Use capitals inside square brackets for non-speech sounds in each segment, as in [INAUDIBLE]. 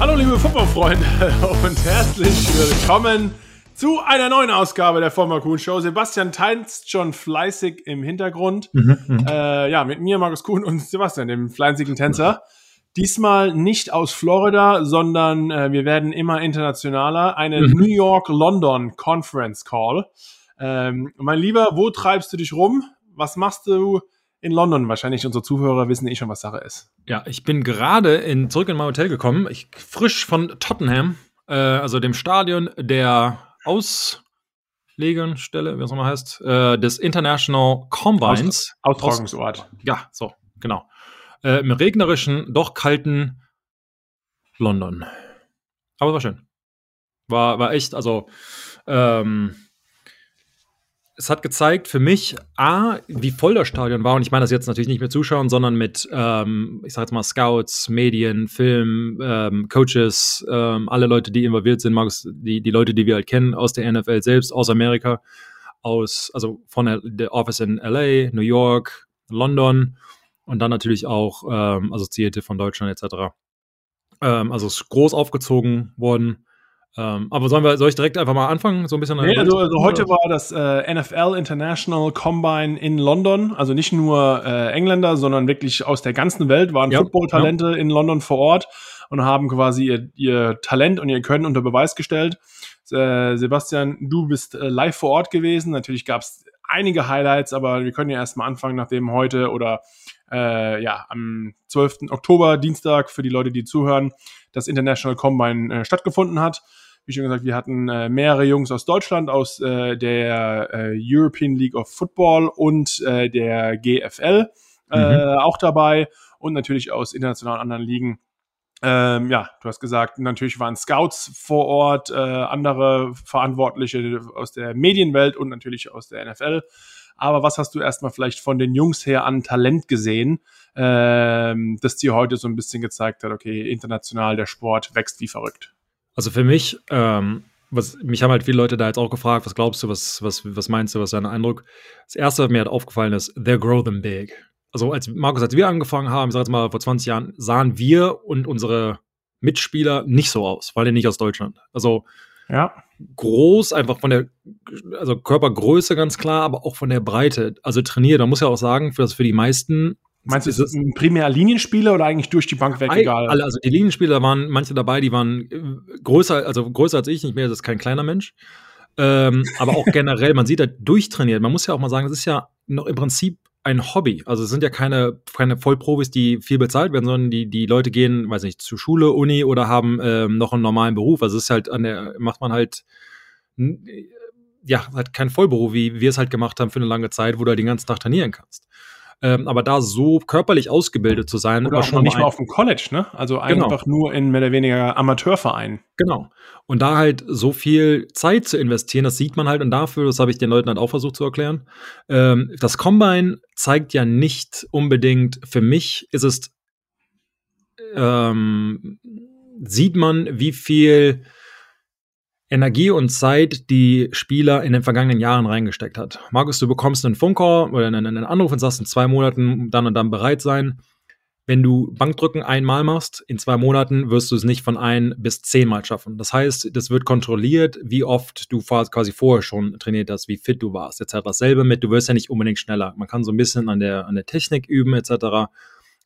Hallo liebe Footballfreunde [LAUGHS] und herzlich willkommen zu einer neuen Ausgabe der Formel Kuhn Show. Sebastian tanzt schon fleißig im Hintergrund. Mhm, äh, ja, mit mir, Markus Kuhn und Sebastian, dem fleißigen Tänzer. Diesmal nicht aus Florida, sondern äh, wir werden immer internationaler. Eine mhm. New York-London Conference Call. Ähm, mein Lieber, wo treibst du dich rum? Was machst du in London? Wahrscheinlich unsere Zuhörer wissen eh schon, was Sache ist. Ja, ich bin gerade in, zurück in mein Hotel gekommen. Ich frisch von Tottenham, äh, also dem Stadion der Auslegungsstelle, wie es nochmal heißt, äh, des International Combines. Aus, Austragungsort. Aus, ja, so, genau äh, im regnerischen, doch kalten London. Aber war schön. War, war echt, also ähm, es hat gezeigt für mich, A, wie voll das Stadion war. Und ich meine das jetzt natürlich nicht mit Zuschauern, sondern mit, ähm, ich sag jetzt mal, Scouts, Medien, Film, ähm, Coaches, ähm, alle Leute, die involviert sind, Markus, die, die Leute, die wir halt kennen aus der NFL selbst, aus Amerika, aus, also von der Office in LA, New York, London und dann natürlich auch ähm, Assoziierte von Deutschland etc. Ähm, also ist groß aufgezogen worden. Ähm, aber sollen wir, soll ich direkt einfach mal anfangen? So ein bisschen. Nee, also, also heute war das äh, NFL International Combine in London. Also nicht nur äh, Engländer, sondern wirklich aus der ganzen Welt waren ja, Football-Talente ja. in London vor Ort und haben quasi ihr, ihr Talent und ihr Können unter Beweis gestellt. Äh, Sebastian, du bist äh, live vor Ort gewesen. Natürlich gab es einige Highlights, aber wir können ja erstmal anfangen, nachdem heute oder äh, ja, am 12. Oktober, Dienstag, für die Leute, die zuhören, das International Combine äh, stattgefunden hat. Wie schon gesagt, wir hatten äh, mehrere Jungs aus Deutschland, aus äh, der äh, European League of Football und äh, der GFL äh, mhm. auch dabei und natürlich aus internationalen anderen Ligen. Ähm, ja, du hast gesagt, natürlich waren Scouts vor Ort, äh, andere Verantwortliche aus der Medienwelt und natürlich aus der NFL. Aber was hast du erstmal vielleicht von den Jungs her an Talent gesehen, ähm, das dir heute so ein bisschen gezeigt hat, okay, international der Sport wächst wie verrückt? Also für mich, ähm, was, mich haben halt viele Leute da jetzt auch gefragt, was glaubst du, was, was, was meinst du, was ist dein Eindruck? Das erste, was mir halt aufgefallen ist, they grow them big. Also als Markus, als wir angefangen haben, ich sag jetzt mal vor 20 Jahren, sahen wir und unsere Mitspieler nicht so aus, weil die nicht aus Deutschland. Also ja. groß, einfach von der, also Körpergröße ganz klar, aber auch von der Breite. Also trainiert, man muss ja auch sagen, für, das für die meisten. Meinst du, ist es ein primär Linienspieler oder eigentlich durch die Bank weg egal? Alle, also die Linienspieler waren manche dabei, die waren äh, größer, also größer als ich, nicht mehr, das ist kein kleiner Mensch. Ähm, aber auch [LAUGHS] generell, man sieht da durchtrainiert. Man muss ja auch mal sagen, das ist ja noch im Prinzip ein Hobby. Also es sind ja keine, keine Vollprofis, die viel bezahlt werden, sondern die, die Leute gehen, weiß nicht, zur Schule, Uni oder haben ähm, noch einen normalen Beruf. Also es ist halt an der, macht man halt ja, halt kein Vollberuf, wie wir es halt gemacht haben für eine lange Zeit, wo du halt den ganzen Tag trainieren kannst. Ähm, aber da so körperlich ausgebildet zu sein, oder war schon nicht mal auf dem College, ne? Also genau. einfach genau. nur in mehr oder weniger Amateurvereinen. Genau. Und da halt so viel Zeit zu investieren, das sieht man halt und dafür, das habe ich den Leuten halt auch versucht zu erklären. Ähm, das Combine zeigt ja nicht unbedingt, für mich ist es, ähm, sieht man, wie viel Energie und Zeit die Spieler in den vergangenen Jahren reingesteckt hat. Markus, du bekommst einen Funkcall oder einen, einen Anruf und sagst in zwei Monaten dann und dann bereit sein. Wenn du Bankdrücken einmal machst, in zwei Monaten wirst du es nicht von ein bis zehnmal schaffen. Das heißt, das wird kontrolliert, wie oft du quasi vorher schon trainiert hast, wie fit du warst, etc. Dasselbe mit, du wirst ja nicht unbedingt schneller. Man kann so ein bisschen an der, an der Technik üben, etc.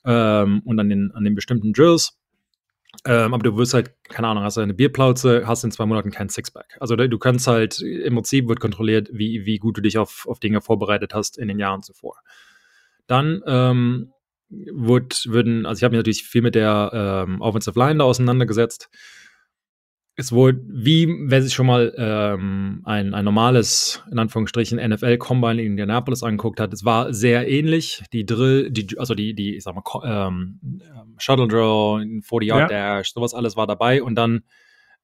Ähm, und an den, an den bestimmten Drills. Ähm, aber du wirst halt, keine Ahnung, hast eine Bierplauze, hast in zwei Monaten kein Sixpack. Also du kannst halt, im Prinzip wird kontrolliert, wie, wie gut du dich auf, auf Dinge vorbereitet hast in den Jahren zuvor. Dann ähm, wird, würden, also ich habe mich natürlich viel mit der ähm, Offensive Line da auseinandergesetzt es wurde, wie wer sich schon mal ähm, ein, ein normales, in Anführungsstrichen, NFL-Combine in Indianapolis angeguckt hat, es war sehr ähnlich. Die Drill, die, also die, die, ich sag mal, ähm, Shuttle Drill, 40-Yard-Dash, ja. sowas alles war dabei. Und dann,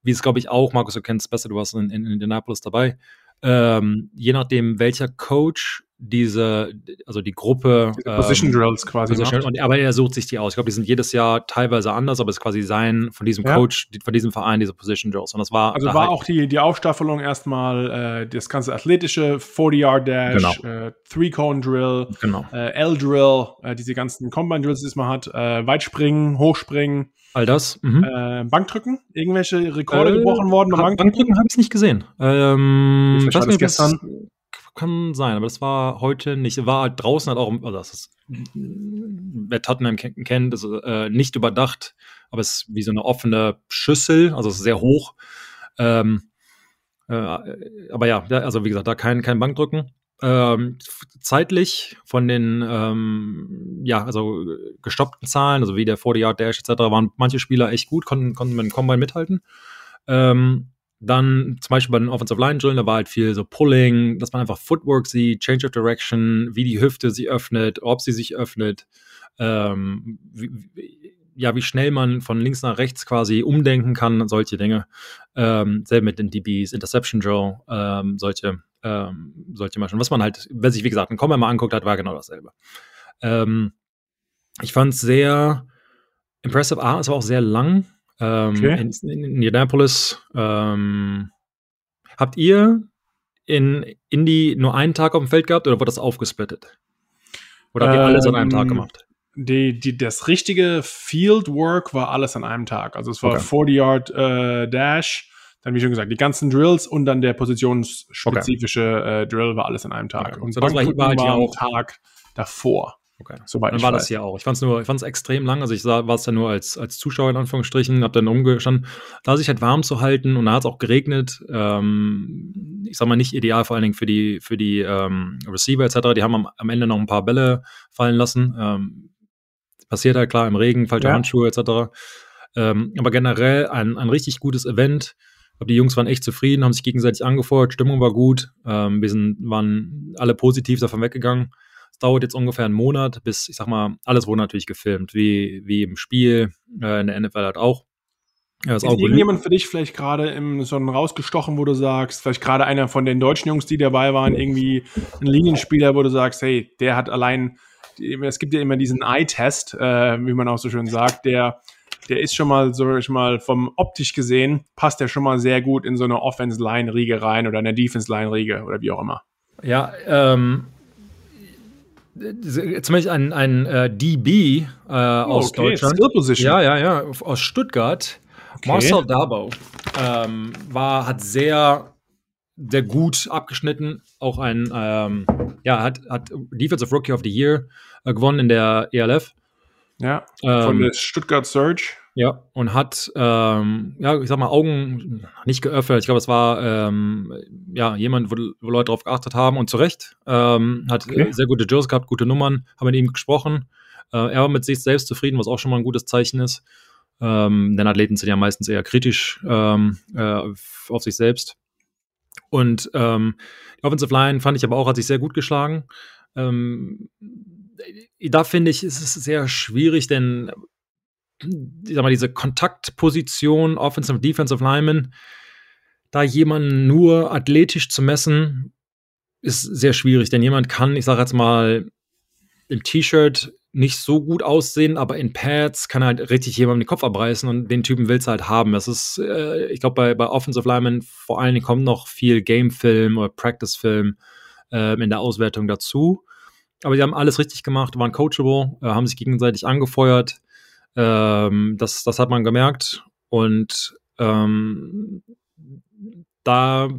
wie es, glaube ich, auch, Markus, du kennst es besser, du warst in, in Indianapolis dabei, ähm, je nachdem, welcher Coach diese, also die Gruppe. Diese Position ähm, Drills quasi. Position, und, aber er sucht sich die aus. Ich glaube, die sind jedes Jahr teilweise anders, aber es ist quasi sein, von diesem ja. Coach, von diesem Verein, diese Position Drills. Und das war. Also war auch die, die Aufstaffelung erstmal äh, das ganze athletische 40-Yard-Dash, genau. äh, Three-Cone-Drill, genau. äh, L-Drill, äh, diese ganzen Combine-Drills, die man hat, äh, Weitspringen, Hochspringen. All das. Mhm. Äh, Bankdrücken? Irgendwelche Rekorde gebrochen worden? Bankdrücken, Bankdrücken habe ich nicht gesehen. Ähm, ich nicht, gestern kann sein, aber das war heute nicht. War draußen hat auch, also das ist, wer Tottenham kennt, ist äh, nicht überdacht, aber es ist wie so eine offene Schüssel, also sehr hoch. Ähm, äh, aber ja, also wie gesagt, da kein, kein Bankdrücken. Ähm, zeitlich von den ähm, ja, also gestoppten Zahlen, also wie der 40-Yard-Dash etc., waren manche Spieler echt gut, konnten, konnten mit dem Combine mithalten. Ähm, dann zum Beispiel bei den Offensive Line Drillen, da war halt viel so Pulling, dass man einfach Footwork sieht, Change of Direction, wie die Hüfte sie öffnet, ob sie sich öffnet, ähm, wie, ja, wie schnell man von links nach rechts quasi umdenken kann, solche Dinge. Ähm, selber mit den DBs, Interception Drill, ähm, solche, ähm, solche Maschinen. Was man halt, wer sich wie gesagt einen Komma mal anguckt hat, war genau dasselbe. Ähm, ich fand es sehr impressive. Ah, es war auch sehr lang. Ähm, okay. in, in Indianapolis. Ähm, habt ihr in Indy nur einen Tag auf dem Feld gehabt oder wurde das aufgesplittet? Oder habt ihr alles an einem Tag ähm, gemacht? Die, die, das richtige Fieldwork war alles an einem Tag. Also es war okay. 40-Yard äh, Dash, dann wie schon gesagt, die ganzen Drills und dann der positionsspezifische okay. äh, Drill war alles an einem Tag. Okay. Und so das war, war halt auch Tag davor. Okay. Soweit dann war weiß. das hier auch. Ich fand es nur, ich fand es extrem lang. Also ich war es dann nur als, als Zuschauer in Anführungsstrichen, habe dann umgestanden, da sich halt warm zu halten und da hat es auch geregnet. Ähm, ich sag mal nicht ideal, vor allen Dingen für die, für die ähm, Receiver etc. Die haben am, am, Ende noch ein paar Bälle fallen lassen. Ähm, passiert halt klar im Regen, falsche ja. Handschuhe etc. Ähm, aber generell ein, ein richtig gutes Event. Ich glaube, die Jungs waren echt zufrieden, haben sich gegenseitig angefeuert, Stimmung war gut. Ähm, wir sind, waren alle positiv davon weggegangen dauert jetzt ungefähr einen Monat, bis, ich sag mal, alles wurde natürlich gefilmt, wie, wie im Spiel, äh, in der NFL halt auch. Ja, ist, ist irgendjemand für dich vielleicht gerade im so rausgestochen, wo du sagst, vielleicht gerade einer von den deutschen Jungs, die dabei waren, irgendwie ein Linienspieler, wo du sagst, hey, der hat allein, es gibt ja immer diesen Eye-Test, äh, wie man auch so schön sagt, der, der ist schon mal, so ich mal, vom optisch gesehen, passt der schon mal sehr gut in so eine Offense-Line-Riege rein oder eine Defense-Line-Riege oder wie auch immer. Ja, ähm, zum Beispiel ein, ein äh, DB äh, aus okay. Deutschland. Ja, ja, ja, aus Stuttgart. Okay. Marcel Dabo ähm, war, hat sehr, sehr gut abgeschnitten. Auch ein, ähm, ja, hat, hat Defensive Rookie of the Year äh, gewonnen in der ELF. Ja, von ähm, der Stuttgart Surge. Ja, und hat, ähm, ja, ich sag mal, Augen nicht geöffnet. Ich glaube, es war ähm, ja jemand, wo, wo, Leute darauf geachtet haben und zu Recht. Ähm, hat okay. sehr gute Drills gehabt, gute Nummern, haben mit ihm gesprochen. Äh, er war mit sich selbst zufrieden, was auch schon mal ein gutes Zeichen ist. Ähm, denn Athleten sind ja meistens eher kritisch ähm, äh, auf sich selbst. Und ähm, die Offensive Line fand ich aber auch, hat sich sehr gut geschlagen. Ähm, da finde ich, ist es sehr schwierig, denn ich sag mal, diese Kontaktposition, Offensive und Defensive Lineman, da jemanden nur athletisch zu messen, ist sehr schwierig, denn jemand kann, ich sage jetzt mal, im T-Shirt nicht so gut aussehen, aber in Pads kann halt richtig jemandem den Kopf abreißen und den Typen willst du halt haben. Das ist, äh, ich glaube, bei, bei Offensive Linemen vor allen Dingen kommt noch viel Game-Film oder Practice-Film äh, in der Auswertung dazu. Aber die haben alles richtig gemacht, waren coachable, äh, haben sich gegenseitig angefeuert. Ähm, das, das hat man gemerkt. Und ähm, da,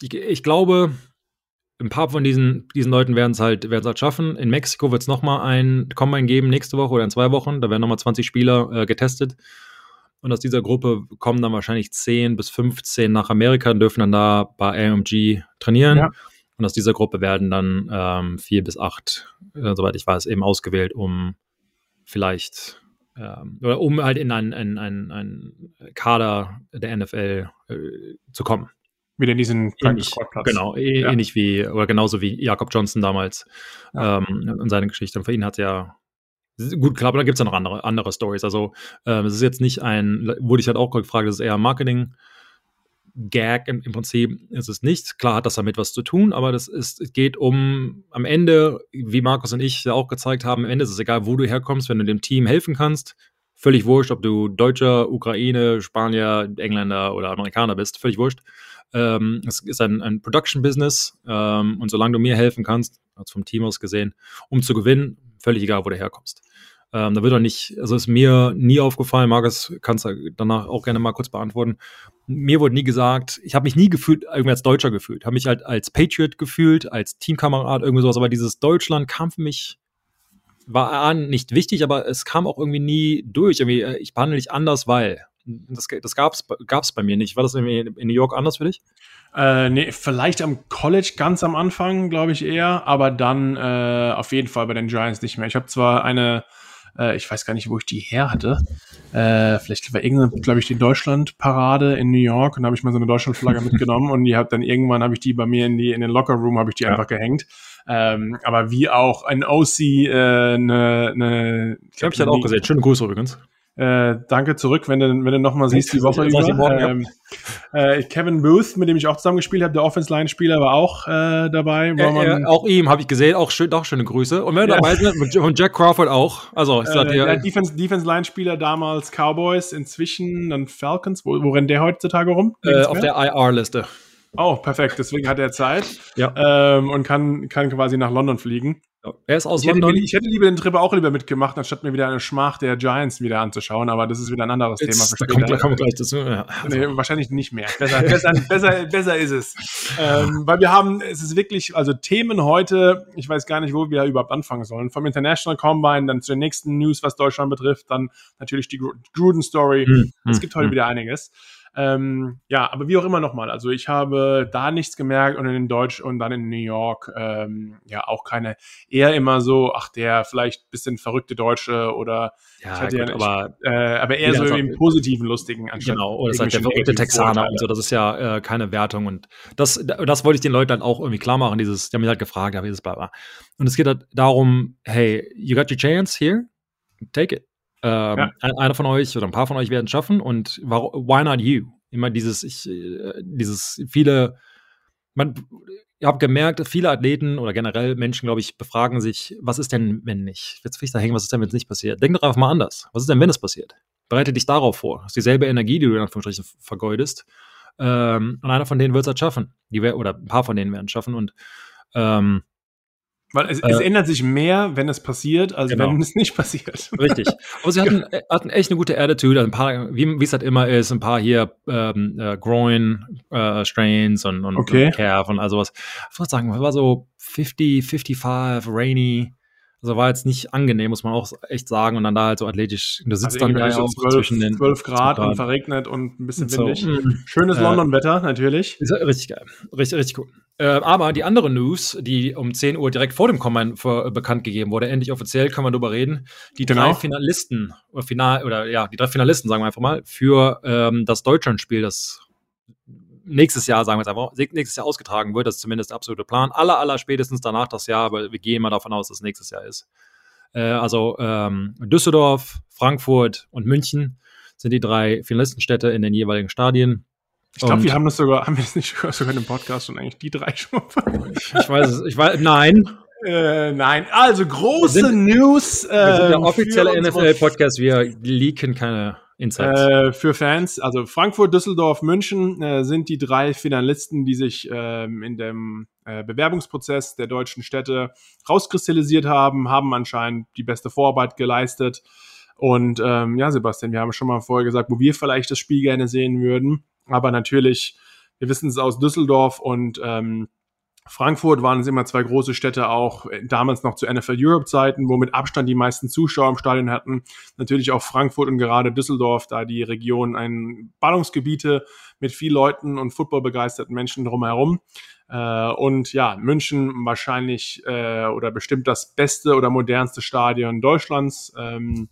ich, ich, glaube, ein paar von diesen, diesen Leuten werden es halt, halt schaffen. In Mexiko wird es nochmal ein Combine geben, nächste Woche oder in zwei Wochen. Da werden nochmal 20 Spieler äh, getestet. Und aus dieser Gruppe kommen dann wahrscheinlich 10 bis 15 nach Amerika und dürfen dann da bei AMG trainieren. Ja. Und aus dieser Gruppe werden dann ähm, vier bis acht, äh, soweit ich weiß, eben ausgewählt, um vielleicht ähm, oder um halt in einen ein, ein Kader der NFL äh, zu kommen. Wieder in diesen ähnlich, Genau, e- ja. ähnlich wie, oder genauso wie Jakob Johnson damals ja. ähm, in seiner Geschichte. Und für ihn hat ja gut klar, aber da gibt es ja noch andere, andere Stories. Also ähm, es ist jetzt nicht ein, wurde ich halt auch gefragt, es ist eher Marketing Gag im, im Prinzip ist es nicht. Klar hat das damit was zu tun, aber das ist, es geht um am Ende, wie Markus und ich ja auch gezeigt haben, am Ende ist es egal, wo du herkommst, wenn du dem Team helfen kannst. Völlig wurscht, ob du Deutscher, Ukraine, Spanier, Engländer oder Amerikaner bist, völlig wurscht. Ähm, es ist ein, ein Production-Business ähm, und solange du mir helfen kannst, als vom Team aus gesehen, um zu gewinnen, völlig egal, wo du herkommst. Ähm, da wird doch nicht, also ist mir nie aufgefallen, Markus, kannst du danach auch gerne mal kurz beantworten. Mir wurde nie gesagt, ich habe mich nie gefühlt, irgendwie als Deutscher gefühlt, habe mich halt als Patriot gefühlt, als Teamkamerad, irgendwie sowas, aber dieses Deutschland kam für mich, war nicht wichtig, aber es kam auch irgendwie nie durch. Irgendwie, äh, ich behandle dich anders, weil. Das, das gab es bei mir nicht. War das in New York anders für dich? Äh, nee, vielleicht am College ganz am Anfang, glaube ich eher, aber dann äh, auf jeden Fall bei den Giants nicht mehr. Ich habe zwar eine äh, ich weiß gar nicht, wo ich die her hatte. Äh, vielleicht war irgendeine, glaube ich, die Deutschland-Parade in New York und da habe ich mal so eine Deutschland-Flagge [LAUGHS] mitgenommen und die hat dann irgendwann habe ich die bei mir in die in den Locker Room habe ich die ja. einfach gehängt. Ähm, aber wie auch ein OC äh, eine, eine ich habe ich dann auch gesehen. Schöne Grüße übrigens. Äh, danke zurück, wenn du, wenn du nochmal siehst, die Woche über. Morgen, ähm, ja. äh, Kevin Booth, mit dem ich auch zusammen gespielt habe, der Offense-Line-Spieler, war auch äh, dabei. Äh, auch ihm habe ich gesehen, auch, schön, auch schöne Grüße. Und wenn wir ja. dabei sind, und Jack Crawford auch. Also, ich sag dir. Äh, Defense, Defense-Line-Spieler damals Cowboys, inzwischen dann Falcons. Wo, wo rennt der heutzutage rum? Äh, auf der IR-Liste. Oh, perfekt. Deswegen hat er Zeit. Ja. Ähm, und kann, kann quasi nach London fliegen. Er ist aus ich London. Hätte, ich hätte lieber den Trip auch lieber mitgemacht, anstatt mir wieder eine Schmach der Giants wieder anzuschauen, aber das ist wieder ein anderes Jetzt, Thema. Da kommt, da kommt gleich dazu. Ja. Nee, wahrscheinlich nicht mehr. Besser, besser, besser, besser ist es. Ähm, weil wir haben, es ist wirklich, also Themen heute, ich weiß gar nicht, wo wir überhaupt anfangen sollen. Vom International Combine, dann zu den nächsten News, was Deutschland betrifft, dann natürlich die Gruden-Story. Hm, es gibt heute hm. wieder einiges. Ähm, ja, aber wie auch immer nochmal. Also ich habe da nichts gemerkt und in Deutsch und dann in New York ähm, ja auch keine, eher immer so, ach der vielleicht bisschen verrückte Deutsche oder ja, gut, ja aber, äh, aber eher so im positiven, lustigen anstatt Genau, oder halt der verrückte Texaner und so, das ist ja äh, keine Wertung und das, das wollte ich den Leuten dann auch irgendwie klar machen, dieses, die haben mich halt gefragt, ja, wie ist es bla. Und es geht halt darum, hey, you got your chance here, take it. Ähm, ja. Einer von euch oder ein paar von euch werden es schaffen und why not you? Immer dieses, ich, äh, dieses viele, man, ich habe gemerkt, viele Athleten oder generell Menschen, glaube ich, befragen sich, was ist denn, wenn nicht? Jetzt will ich da hängen, was ist denn, wenn es nicht passiert? Denk doch einfach mal anders. Was ist denn, wenn es passiert? Bereite dich darauf vor. Das ist dieselbe Energie, die du in Anführungsstrichen vergeudest. Ähm, und einer von denen wird es halt schaffen. Die wär, oder ein paar von denen werden es schaffen. Und ähm, weil es, äh, es, ändert sich mehr, wenn es passiert, als genau. wenn es nicht passiert. [LAUGHS] Richtig. Aber sie hatten, äh, hatten echt eine gute Attitude. Ein paar, wie, es halt immer ist, ein paar hier ähm, äh, Groin äh, Strains und, und, okay. und Calf und also was. Ich würde sagen, es war so 50, 55, rainy. Also war jetzt nicht angenehm, muss man auch echt sagen. Und dann da halt so athletisch. Du sitzt also dann da auch 12, zwischen den 12 Grad, Grad, und verregnet und ein bisschen windig. So, mm. Schönes äh, London-Wetter, natürlich. Ist richtig geil. Richtig, richtig cool. Äh, aber die andere News, die um 10 Uhr direkt vor dem Combine äh, bekannt gegeben wurde, endlich offiziell können wir darüber reden. Die genau. drei Finalisten oder Final oder ja, die drei Finalisten, sagen wir einfach mal, für ähm, das Deutschlandspiel, das nächstes Jahr, sagen wir jetzt einfach, nächstes Jahr ausgetragen wird. Das ist zumindest der absolute Plan. Aller, aller spätestens danach das Jahr, aber wir gehen mal davon aus, dass es nächstes Jahr ist. Äh, also ähm, Düsseldorf, Frankfurt und München sind die drei Finalistenstädte in den jeweiligen Stadien. Ich glaube, wir haben das sogar, [LAUGHS] haben wir das nicht sogar in dem Podcast schon eigentlich die drei schon mal Ich weiß es, ich weiß, nein. Äh, nein, also große sind, News. Äh, wir sind der ähm, offizielle NFL-Podcast, wir leaken keine Insights. Äh, für Fans, also Frankfurt, Düsseldorf, München äh, sind die drei Finalisten, die sich ähm, in dem äh, Bewerbungsprozess der deutschen Städte rauskristallisiert haben, haben anscheinend die beste Vorarbeit geleistet. Und ähm, ja, Sebastian, wir haben schon mal vorher gesagt, wo wir vielleicht das Spiel gerne sehen würden. Aber natürlich, wir wissen es aus Düsseldorf und ähm, Frankfurt waren es immer zwei große Städte auch, äh, damals noch zu NFL Europe Zeiten, wo mit Abstand die meisten Zuschauer im Stadion hatten. Natürlich auch Frankfurt und gerade Düsseldorf, da die Region ein Ballungsgebiete mit viel Leuten und footballbegeisterten Menschen drumherum. Äh, und ja, München wahrscheinlich äh, oder bestimmt das beste oder modernste Stadion Deutschlands. Ähm,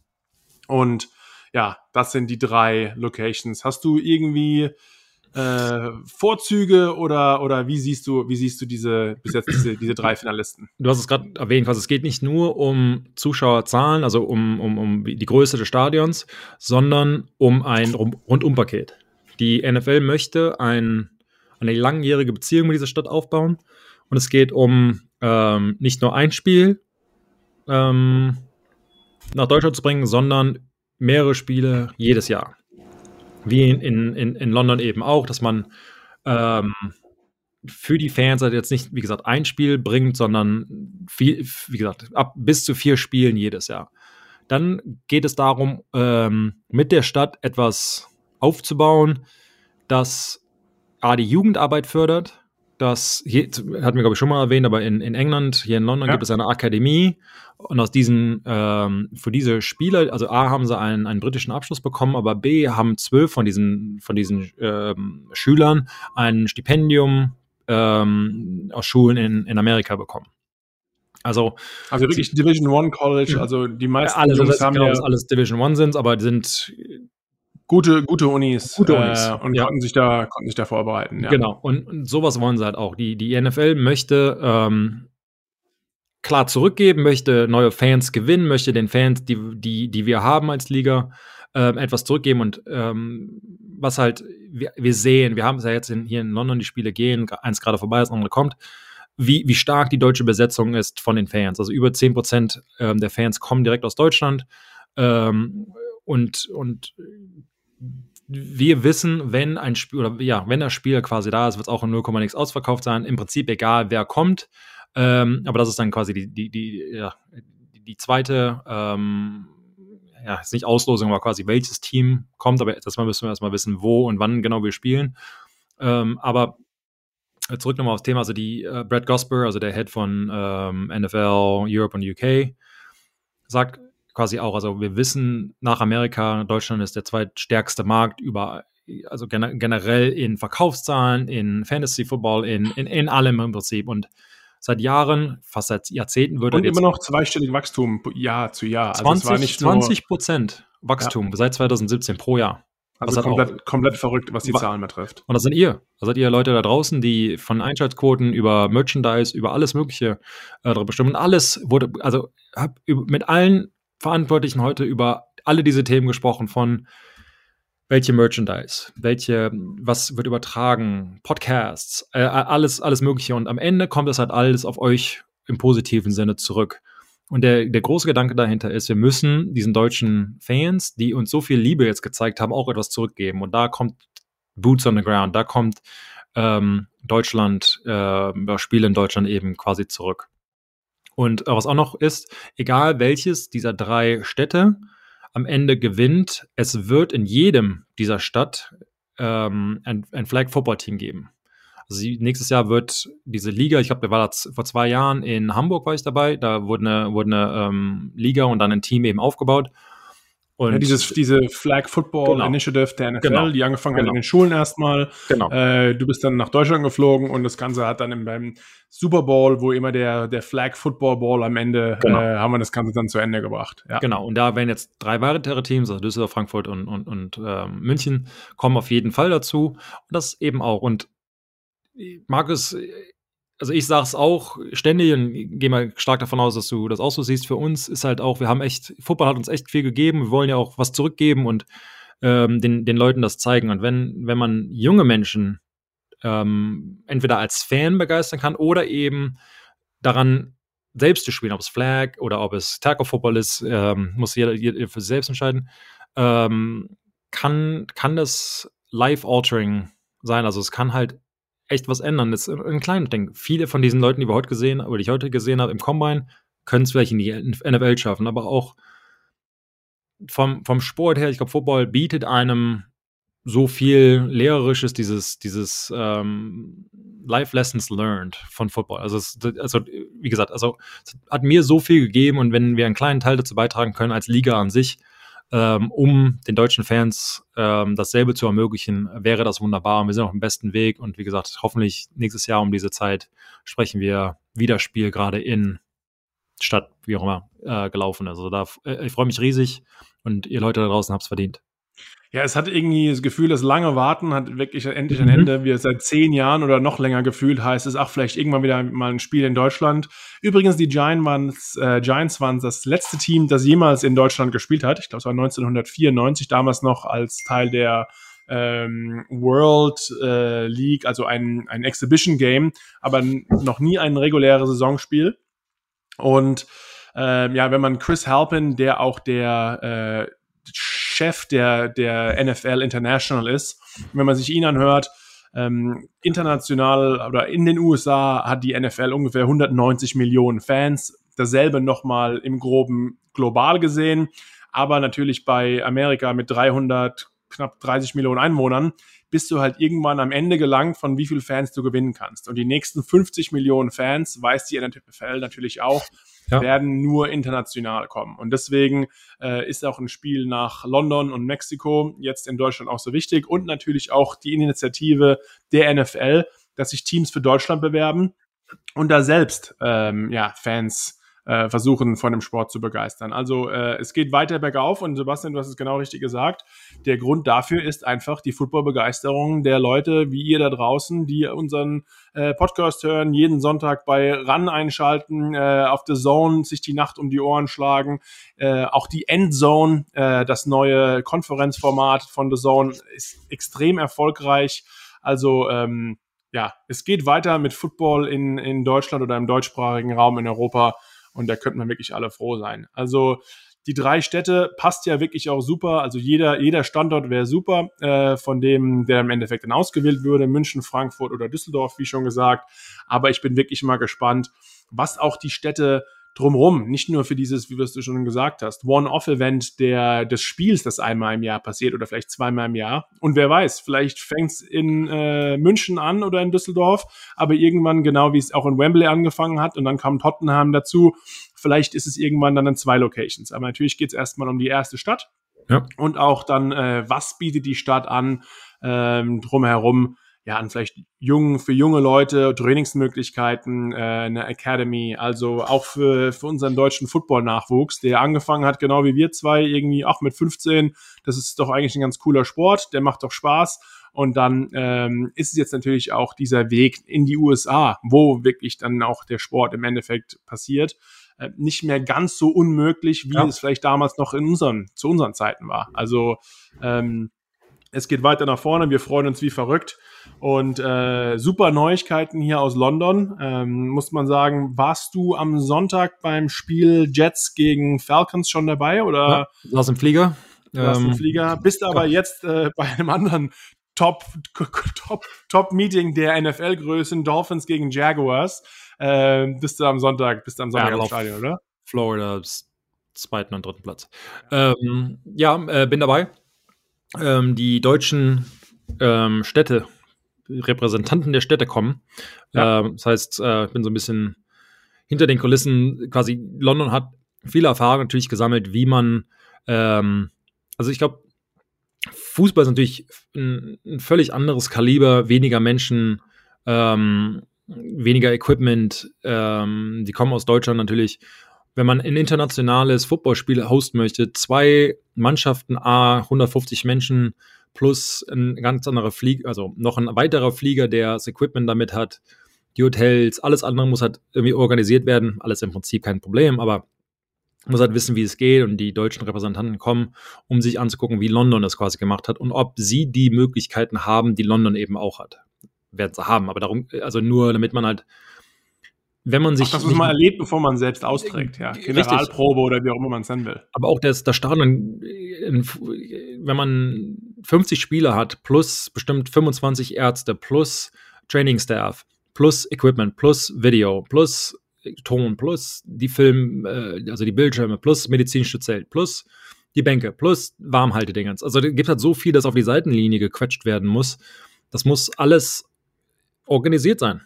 und ja, das sind die drei Locations. Hast du irgendwie äh, Vorzüge oder, oder wie siehst du, wie siehst du diese, bis jetzt diese, diese drei Finalisten? Du hast es gerade erwähnt, also es geht nicht nur um Zuschauerzahlen, also um, um, um die Größe des Stadions, sondern um ein Rundumpaket. Die NFL möchte ein, eine langjährige Beziehung mit dieser Stadt aufbauen. Und es geht um ähm, nicht nur ein Spiel ähm, nach Deutschland zu bringen, sondern mehrere Spiele jedes Jahr. Wie in, in, in London eben auch, dass man ähm, für die Fans halt jetzt nicht, wie gesagt, ein Spiel bringt, sondern viel, wie gesagt, ab bis zu vier Spielen jedes Jahr. Dann geht es darum, ähm, mit der Stadt etwas aufzubauen, das A, die Jugendarbeit fördert, das hier, hatten wir, glaube ich, schon mal erwähnt, aber in, in England, hier in London, ja. gibt es eine Akademie. Und aus diesen, ähm, für diese Spieler, also A, haben sie einen, einen britischen Abschluss bekommen, aber B, haben zwölf von diesen, von diesen ähm, Schülern ein Stipendium ähm, aus Schulen in, in Amerika bekommen. Also, also wirklich Division One College, also die meisten ja, alles, Jungs haben genau, ja alles Division One sind, aber die sind gute, gute Unis, gute Unis. Äh, und ja. konnten, sich da, konnten sich da vorbereiten. Ja. Genau, und, und, sowas wollen sie halt auch. Die, die NFL möchte ähm, klar zurückgeben, möchte neue Fans gewinnen, möchte den Fans, die, die, die wir haben als Liga, ähm, etwas zurückgeben und ähm, was halt wir, wir sehen, wir haben es ja jetzt in, hier in London, die Spiele gehen, eins gerade vorbei, das andere kommt, wie, wie stark die deutsche Besetzung ist von den Fans. Also über 10 Prozent ähm, der Fans kommen direkt aus Deutschland ähm, und, und wir wissen, wenn ein Spiel oder ja, wenn das Spiel quasi da ist, wird es auch in 0, nix ausverkauft sein. Im Prinzip egal, wer kommt. Ähm, aber das ist dann quasi die, die, die, ja, die zweite ähm, ja, ist nicht Auslosung, aber quasi welches Team kommt, aber das müssen wir erstmal wissen, wo und wann genau wir spielen. Ähm, aber zurück nochmal aufs Thema, also die äh, Brad Gosper, also der Head von ähm, NFL, Europe und UK, sagt quasi auch, also wir wissen nach Amerika, Deutschland ist der zweitstärkste Markt über, also gen generell in Verkaufszahlen, in Fantasy Football, in, in, in allem im Prinzip und seit Jahren, fast seit Jahrzehnten würde. Und immer noch zweistellig Wachstum Jahr zu Jahr. 20, also 20 Prozent Wachstum ja. seit 2017 pro Jahr. Also komplett, komplett verrückt, was die Zahlen betrifft. Und das sind ihr. Das seid ihr Leute da draußen, die von Einschaltquoten über Merchandise, über alles Mögliche äh, darüber bestimmen. Und alles wurde, also hab mit allen Verantwortlichen heute über alle diese Themen gesprochen, von welche Merchandise, welche, was wird übertragen, Podcasts, äh, alles, alles Mögliche. Und am Ende kommt es halt alles auf euch im positiven Sinne zurück. Und der, der große Gedanke dahinter ist, wir müssen diesen deutschen Fans, die uns so viel Liebe jetzt gezeigt haben, auch etwas zurückgeben. Und da kommt Boots on the Ground, da kommt ähm, Deutschland, äh, Spiele in Deutschland eben quasi zurück. Und was auch noch ist, egal welches dieser drei Städte am Ende gewinnt, es wird in jedem dieser Stadt ähm, ein, ein Flag Football Team geben. Also nächstes Jahr wird diese Liga, ich glaube, wir waren vor zwei Jahren in Hamburg war ich dabei, da wurde eine, wurde eine ähm, Liga und dann ein Team eben aufgebaut. Und ja, dieses, diese Flag Football genau. Initiative der NFL, genau. die angefangen genau. hat in den Schulen erstmal. Genau. Äh, du bist dann nach Deutschland geflogen und das Ganze hat dann beim Super Bowl, wo immer der, der Flag Football Ball am Ende, genau. äh, haben wir das Ganze dann zu Ende gebracht. Ja. Genau, und da werden jetzt drei weitere Teams, also Düsseldorf, Frankfurt und, und, und ähm, München, kommen auf jeden Fall dazu. Und das eben auch. Und Markus, also ich sage es auch ständig und gehe mal stark davon aus, dass du das auch so siehst. Für uns ist halt auch, wir haben echt, Football hat uns echt viel gegeben. Wir wollen ja auch was zurückgeben und ähm, den, den Leuten das zeigen. Und wenn, wenn man junge Menschen ähm, entweder als Fan begeistern kann oder eben daran selbst zu spielen, ob es Flag oder ob es Tackle Football ist, ähm, muss jeder, jeder für sich selbst entscheiden, ähm, kann, kann das life-altering sein. Also es kann halt echt was ändern. Das ist ein kleines Ding. Viele von diesen Leuten, die wir heute gesehen oder die ich heute gesehen habe im Combine, können es vielleicht in die NFL schaffen, aber auch vom, vom Sport her, ich glaube, Football bietet einem so viel Lehrerisches, dieses, dieses ähm, Life Lessons Learned von Football. Also, es, also, wie gesagt, also es hat mir so viel gegeben und wenn wir einen kleinen Teil dazu beitragen können als Liga an sich, um den deutschen Fans ähm, dasselbe zu ermöglichen, wäre das wunderbar. Und wir sind auf dem besten Weg. Und wie gesagt, hoffentlich nächstes Jahr um diese Zeit sprechen wir wieder Spiel gerade in Stadt, wie auch immer, äh, gelaufen. Also da, äh, ich freue mich riesig und ihr Leute da draußen habt es verdient. Ja, es hat irgendwie das Gefühl, das lange Warten hat wirklich endlich ein mhm. Ende. Wir seit zehn Jahren oder noch länger gefühlt heißt es, ach, vielleicht irgendwann wieder mal ein Spiel in Deutschland. Übrigens, die Giants, äh, Giants waren das letzte Team, das jemals in Deutschland gespielt hat. Ich glaube, es war 1994, damals noch als Teil der ähm, World äh, League, also ein, ein Exhibition Game, aber noch nie ein reguläres Saisonspiel. Und ähm, ja, wenn man Chris Halpin, der auch der äh, Chef der, der NFL International ist, wenn man sich ihn anhört, ähm, international oder in den USA hat die NFL ungefähr 190 Millionen Fans. Dasselbe nochmal im groben global gesehen, aber natürlich bei Amerika mit 300, knapp 30 Millionen Einwohnern bist du halt irgendwann am Ende gelangt, von wie viel Fans du gewinnen kannst. Und die nächsten 50 Millionen Fans, weiß die NFL natürlich auch, ja. werden nur international kommen. Und deswegen äh, ist auch ein Spiel nach London und Mexiko jetzt in Deutschland auch so wichtig und natürlich auch die Initiative der NFL, dass sich Teams für Deutschland bewerben und da selbst ähm, ja, Fans äh, versuchen, von dem Sport zu begeistern. Also äh, es geht weiter bergauf und Sebastian, du hast es genau richtig gesagt. Der Grund dafür ist einfach die Footballbegeisterung der Leute wie ihr da draußen, die unseren äh, Podcast hören, jeden Sonntag bei RAN einschalten, äh, auf The Zone sich die Nacht um die Ohren schlagen. Äh, auch die Endzone, äh, das neue Konferenzformat von The Zone, ist extrem erfolgreich. Also ähm, ja, es geht weiter mit Football in, in Deutschland oder im deutschsprachigen Raum in Europa und da könnten wir wirklich alle froh sein. Also die drei Städte passt ja wirklich auch super. Also jeder, jeder Standort wäre super, äh, von dem, der im Endeffekt dann ausgewählt würde. München, Frankfurt oder Düsseldorf, wie schon gesagt. Aber ich bin wirklich mal gespannt, was auch die Städte drumrum, nicht nur für dieses, wie du schon gesagt hast, One-Off-Event der, des Spiels, das einmal im Jahr passiert oder vielleicht zweimal im Jahr. Und wer weiß, vielleicht fängt es in äh, München an oder in Düsseldorf, aber irgendwann, genau wie es auch in Wembley angefangen hat und dann kam Tottenham dazu, vielleicht ist es irgendwann dann in zwei Locations. Aber natürlich geht es erstmal um die erste Stadt ja. und auch dann, äh, was bietet die Stadt an ähm, drumherum ja, an vielleicht jungen, für junge Leute Trainingsmöglichkeiten, äh, eine Academy, also auch für, für unseren deutschen Football-Nachwuchs, der angefangen hat, genau wie wir zwei, irgendwie auch mit 15, das ist doch eigentlich ein ganz cooler Sport, der macht doch Spaß. Und dann ähm, ist es jetzt natürlich auch dieser Weg in die USA, wo wirklich dann auch der Sport im Endeffekt passiert, äh, nicht mehr ganz so unmöglich, wie ja. es vielleicht damals noch in unseren, zu unseren Zeiten war. Also ähm, es geht weiter nach vorne, wir freuen uns wie verrückt. Und äh, super Neuigkeiten hier aus London. Ähm, muss man sagen, warst du am Sonntag beim Spiel Jets gegen Falcons schon dabei? Oder? Ja, saß im Flieger. Saß im ähm, Flieger. Bist aber jetzt äh, bei einem anderen Top, Top, Top Meeting der NFL-Größen, Dolphins gegen Jaguars. Äh, bist du am Sonntag, bist du am Sonntag ja, im Stadion, oder? Florida zweiten und dritten Platz. Ähm, ja, äh, bin dabei. Ähm, die deutschen ähm, Städte Repräsentanten der Städte kommen. Ja. Äh, das heißt, äh, ich bin so ein bisschen hinter den Kulissen. Quasi London hat viele Erfahrungen natürlich gesammelt, wie man, ähm, also ich glaube, Fußball ist natürlich ein, ein, völlig anderes Kaliber, weniger Menschen, ähm, weniger Equipment. Ähm, die kommen aus Deutschland natürlich. Wenn man ein internationales Footballspiel hosten möchte, zwei Mannschaften, A, 150 Menschen, plus ein ganz anderer Flieger, also noch ein weiterer Flieger, der das Equipment damit hat, die Hotels, alles andere muss halt irgendwie organisiert werden. Alles im Prinzip kein Problem, aber muss halt wissen, wie es geht und die deutschen Repräsentanten kommen, um sich anzugucken, wie London das quasi gemacht hat und ob sie die Möglichkeiten haben, die London eben auch hat. Werden sie haben, aber darum, also nur damit man halt wenn man sich. Ach, das muss man erlebt, bevor man selbst austrägt, ja. Generalprobe richtig. oder wie auch immer man es nennen will. Aber auch das, das Stadion, wenn man 50 Spieler hat, plus bestimmt 25 Ärzte, plus Training Staff, plus Equipment, plus Video, plus Ton, plus die Film, äh, also die Bildschirme, plus medizinische Zelt, plus die Bänke, plus Warmhaltedingens. Also es gibt halt so viel, das auf die Seitenlinie gequetscht werden muss. Das muss alles organisiert sein.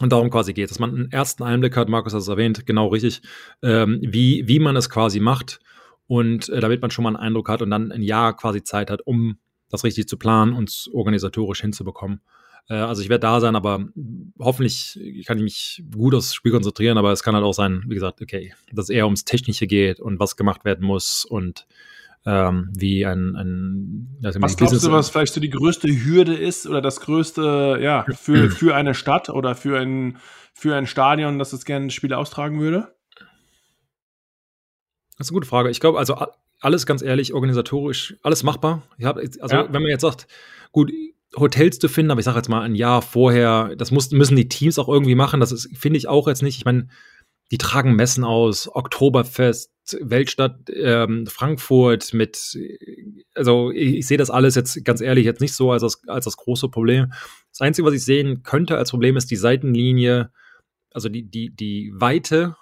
Und darum quasi geht, dass man einen ersten Einblick hat, Markus hat es erwähnt, genau richtig, ähm, wie, wie man es quasi macht und äh, damit man schon mal einen Eindruck hat und dann ein Jahr quasi Zeit hat, um das richtig zu planen und organisatorisch hinzubekommen. Äh, also ich werde da sein, aber hoffentlich kann ich mich gut aufs Spiel konzentrieren, aber es kann halt auch sein, wie gesagt, okay, dass es eher ums Technische geht und was gemacht werden muss und ähm, wie ein, ein also Was glaubst du, was vielleicht so die größte Hürde ist oder das größte, ja, für, [CLEARS THROAT] für eine Stadt oder für ein, für ein Stadion, das es gerne Spiele austragen würde? Das ist eine gute Frage. Ich glaube, also alles ganz ehrlich, organisatorisch, alles machbar. Hab, also, ja. wenn man jetzt sagt, gut, Hotels zu finden, aber ich sage jetzt mal ein Jahr vorher, das muss, müssen die Teams auch irgendwie machen. Das finde ich auch jetzt nicht. Ich meine, die tragen Messen aus, Oktoberfest, Weltstadt ähm, Frankfurt mit, also ich, ich sehe das alles jetzt ganz ehrlich jetzt nicht so als das, als das große Problem. Das Einzige, was ich sehen könnte als Problem, ist die Seitenlinie, also die, die, die Weite,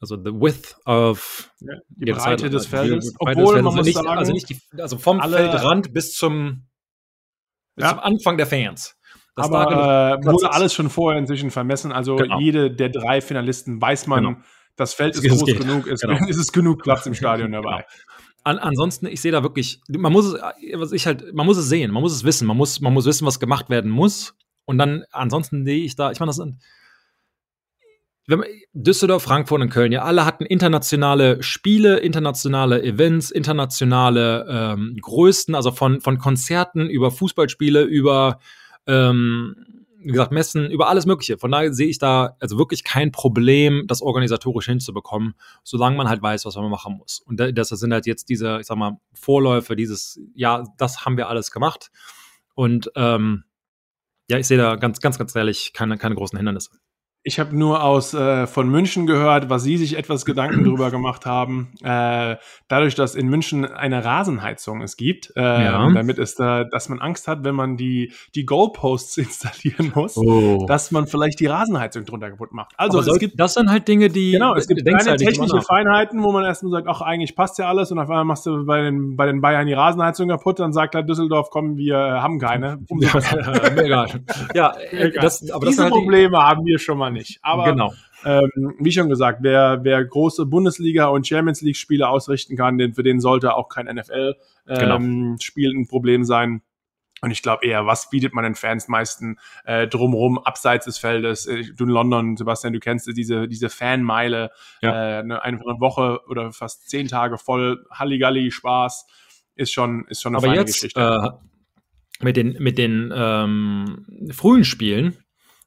also the width of ja, die Breite des Feldes. Die, Obwohl, des Feldes. man also muss nicht, sagen, also nicht die, also vom Feldrand bis zum, bis ja. zum Anfang der Fans. Das aber äh, wurde alles schon vorher inzwischen vermessen. Also genau. jede der drei Finalisten weiß man, genau. das Feld ist, [LAUGHS] ist groß genug, ist, genau. ist es genug Platz im [LAUGHS] Stadion dabei. Genau. An, ansonsten, ich sehe da wirklich, man muss es, was ich halt, man muss es sehen, man muss es wissen, man muss, man muss wissen, was gemacht werden muss. Und dann, ansonsten sehe ich da, ich meine, das sind man, Düsseldorf, Frankfurt und Köln, ja, alle hatten internationale Spiele, internationale Events, internationale ähm, Größen, also von, von Konzerten über Fußballspiele, über ähm, wie gesagt, Messen, über alles Mögliche. Von daher sehe ich da also wirklich kein Problem, das organisatorisch hinzubekommen, solange man halt weiß, was man machen muss. Und das sind halt jetzt diese, ich sag mal, Vorläufe, dieses, ja, das haben wir alles gemacht. Und ähm, ja, ich sehe da ganz, ganz, ganz ehrlich keine, keine großen Hindernisse. Ich habe nur aus äh, von München gehört, was Sie sich etwas Gedanken [CLEARS THROAT] darüber gemacht haben. Äh, dadurch, dass in München eine Rasenheizung es gibt, äh, ja. damit ist da, dass man Angst hat, wenn man die die Goalposts [LAUGHS] installieren muss, oh. dass man vielleicht die Rasenheizung drunter kaputt macht. Also es gibt das sind halt Dinge, die genau, es gibt kleine technische Feinheiten, wo man erstmal sagt, ach eigentlich passt ja alles und auf einmal machst du bei den bei den Bayern die Rasenheizung kaputt, dann sagt halt Düsseldorf, komm, wir haben keine. [LAUGHS] Umso [LAUGHS] ja, mega. ja, das, aber Diese das halt Probleme haben wir schon mal nicht. Aber genau. ähm, wie schon gesagt, wer, wer große Bundesliga- und Champions League-Spiele ausrichten kann, den, für den sollte auch kein NFL-Spiel genau. ein Problem sein. Und ich glaube eher, was bietet man den Fans meisten äh, drumherum, abseits des Feldes? Äh, du in London, Sebastian, du kennst diese, diese Fanmeile, ja. äh, eine, eine Woche oder fast zehn Tage voll Halligalli, Spaß, ist schon, ist schon eine Aber jetzt, Geschichte. Äh, mit den, mit den ähm, frühen Spielen,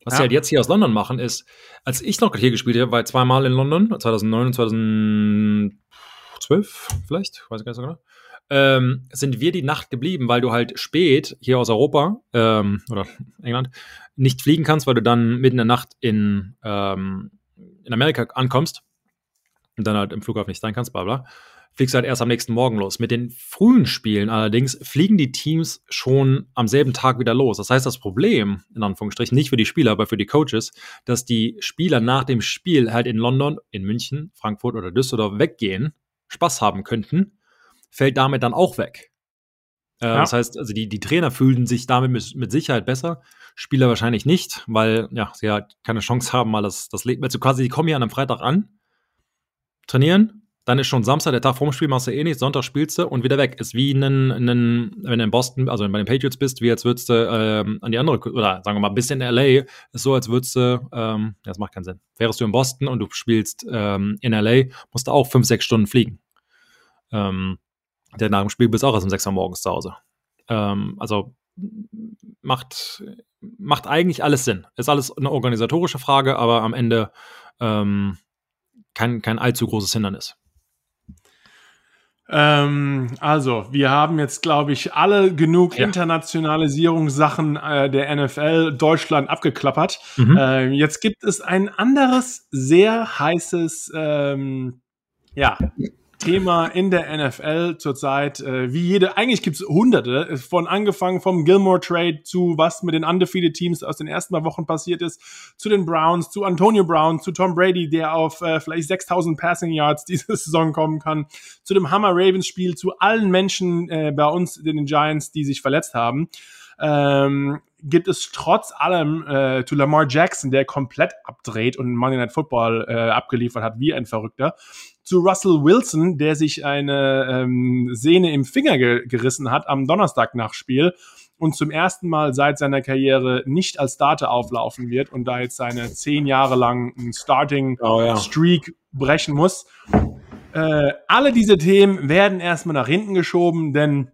was ja. sie halt jetzt hier aus London machen, ist, als ich noch hier gespielt habe, war ich zweimal in London, 2009 und 2012 vielleicht, weiß ich gar nicht so genau, ähm, sind wir die Nacht geblieben, weil du halt spät hier aus Europa ähm, oder England nicht fliegen kannst, weil du dann mitten in der Nacht in, ähm, in Amerika ankommst und dann halt im Flughafen nicht sein kannst, bla bla fliegst halt erst am nächsten Morgen los. Mit den frühen Spielen allerdings fliegen die Teams schon am selben Tag wieder los. Das heißt, das Problem, in Anführungsstrichen, nicht für die Spieler, aber für die Coaches, dass die Spieler nach dem Spiel halt in London, in München, Frankfurt oder Düsseldorf weggehen, Spaß haben könnten, fällt damit dann auch weg. Äh, ja. Das heißt, also die, die Trainer fühlen sich damit mit, mit Sicherheit besser, Spieler wahrscheinlich nicht, weil ja, sie halt keine Chance haben, mal das, das Leben, also quasi, die kommen hier an einem Freitag an, trainieren, dann ist schon Samstag, der Tag vorm Spiel, machst du eh nichts, Sonntag spielst du und wieder weg. Ist wie einen, einen wenn du in Boston, also bei den Patriots bist, wie als würdest du ähm, an die andere, oder sagen wir mal, bis in LA, ist so, als würdest du, ähm, das macht keinen Sinn. Wärst du in Boston und du spielst ähm, in LA, musst du auch fünf, sechs Stunden fliegen. Ähm, der nach dem Spiel bist auch erst um sechs Uhr morgens zu Hause. Ähm, also macht, macht eigentlich alles Sinn. Ist alles eine organisatorische Frage, aber am Ende ähm, kein, kein allzu großes Hindernis. Ähm, also, wir haben jetzt, glaube ich, alle genug ja. Internationalisierungssachen äh, der NFL Deutschland abgeklappert. Mhm. Äh, jetzt gibt es ein anderes sehr heißes ähm, ja, Thema in der NFL zurzeit. Äh, wie jede, eigentlich gibt's hunderte, äh, von angefangen vom Gilmore Trade zu was mit den undefeated Teams aus den ersten paar Wochen passiert ist, zu den Browns, zu Antonio Brown, zu Tom Brady, der auf äh, vielleicht 6000 Passing Yards [LAUGHS] diese Saison kommen kann, zu dem Hammer Ravens Spiel, zu allen Menschen äh, bei uns, den Giants, die sich verletzt haben. Ähm, gibt es trotz allem äh, zu Lamar Jackson, der komplett abdreht und Monday Night Football äh, abgeliefert hat wie ein Verrückter, zu Russell Wilson, der sich eine ähm, Sehne im Finger ge gerissen hat am Donnerstag nach Spiel und zum ersten Mal seit seiner Karriere nicht als Starter auflaufen wird und da jetzt seine zehn Jahre lang Starting oh, ja. Streak brechen muss. Äh, alle diese Themen werden erstmal nach hinten geschoben, denn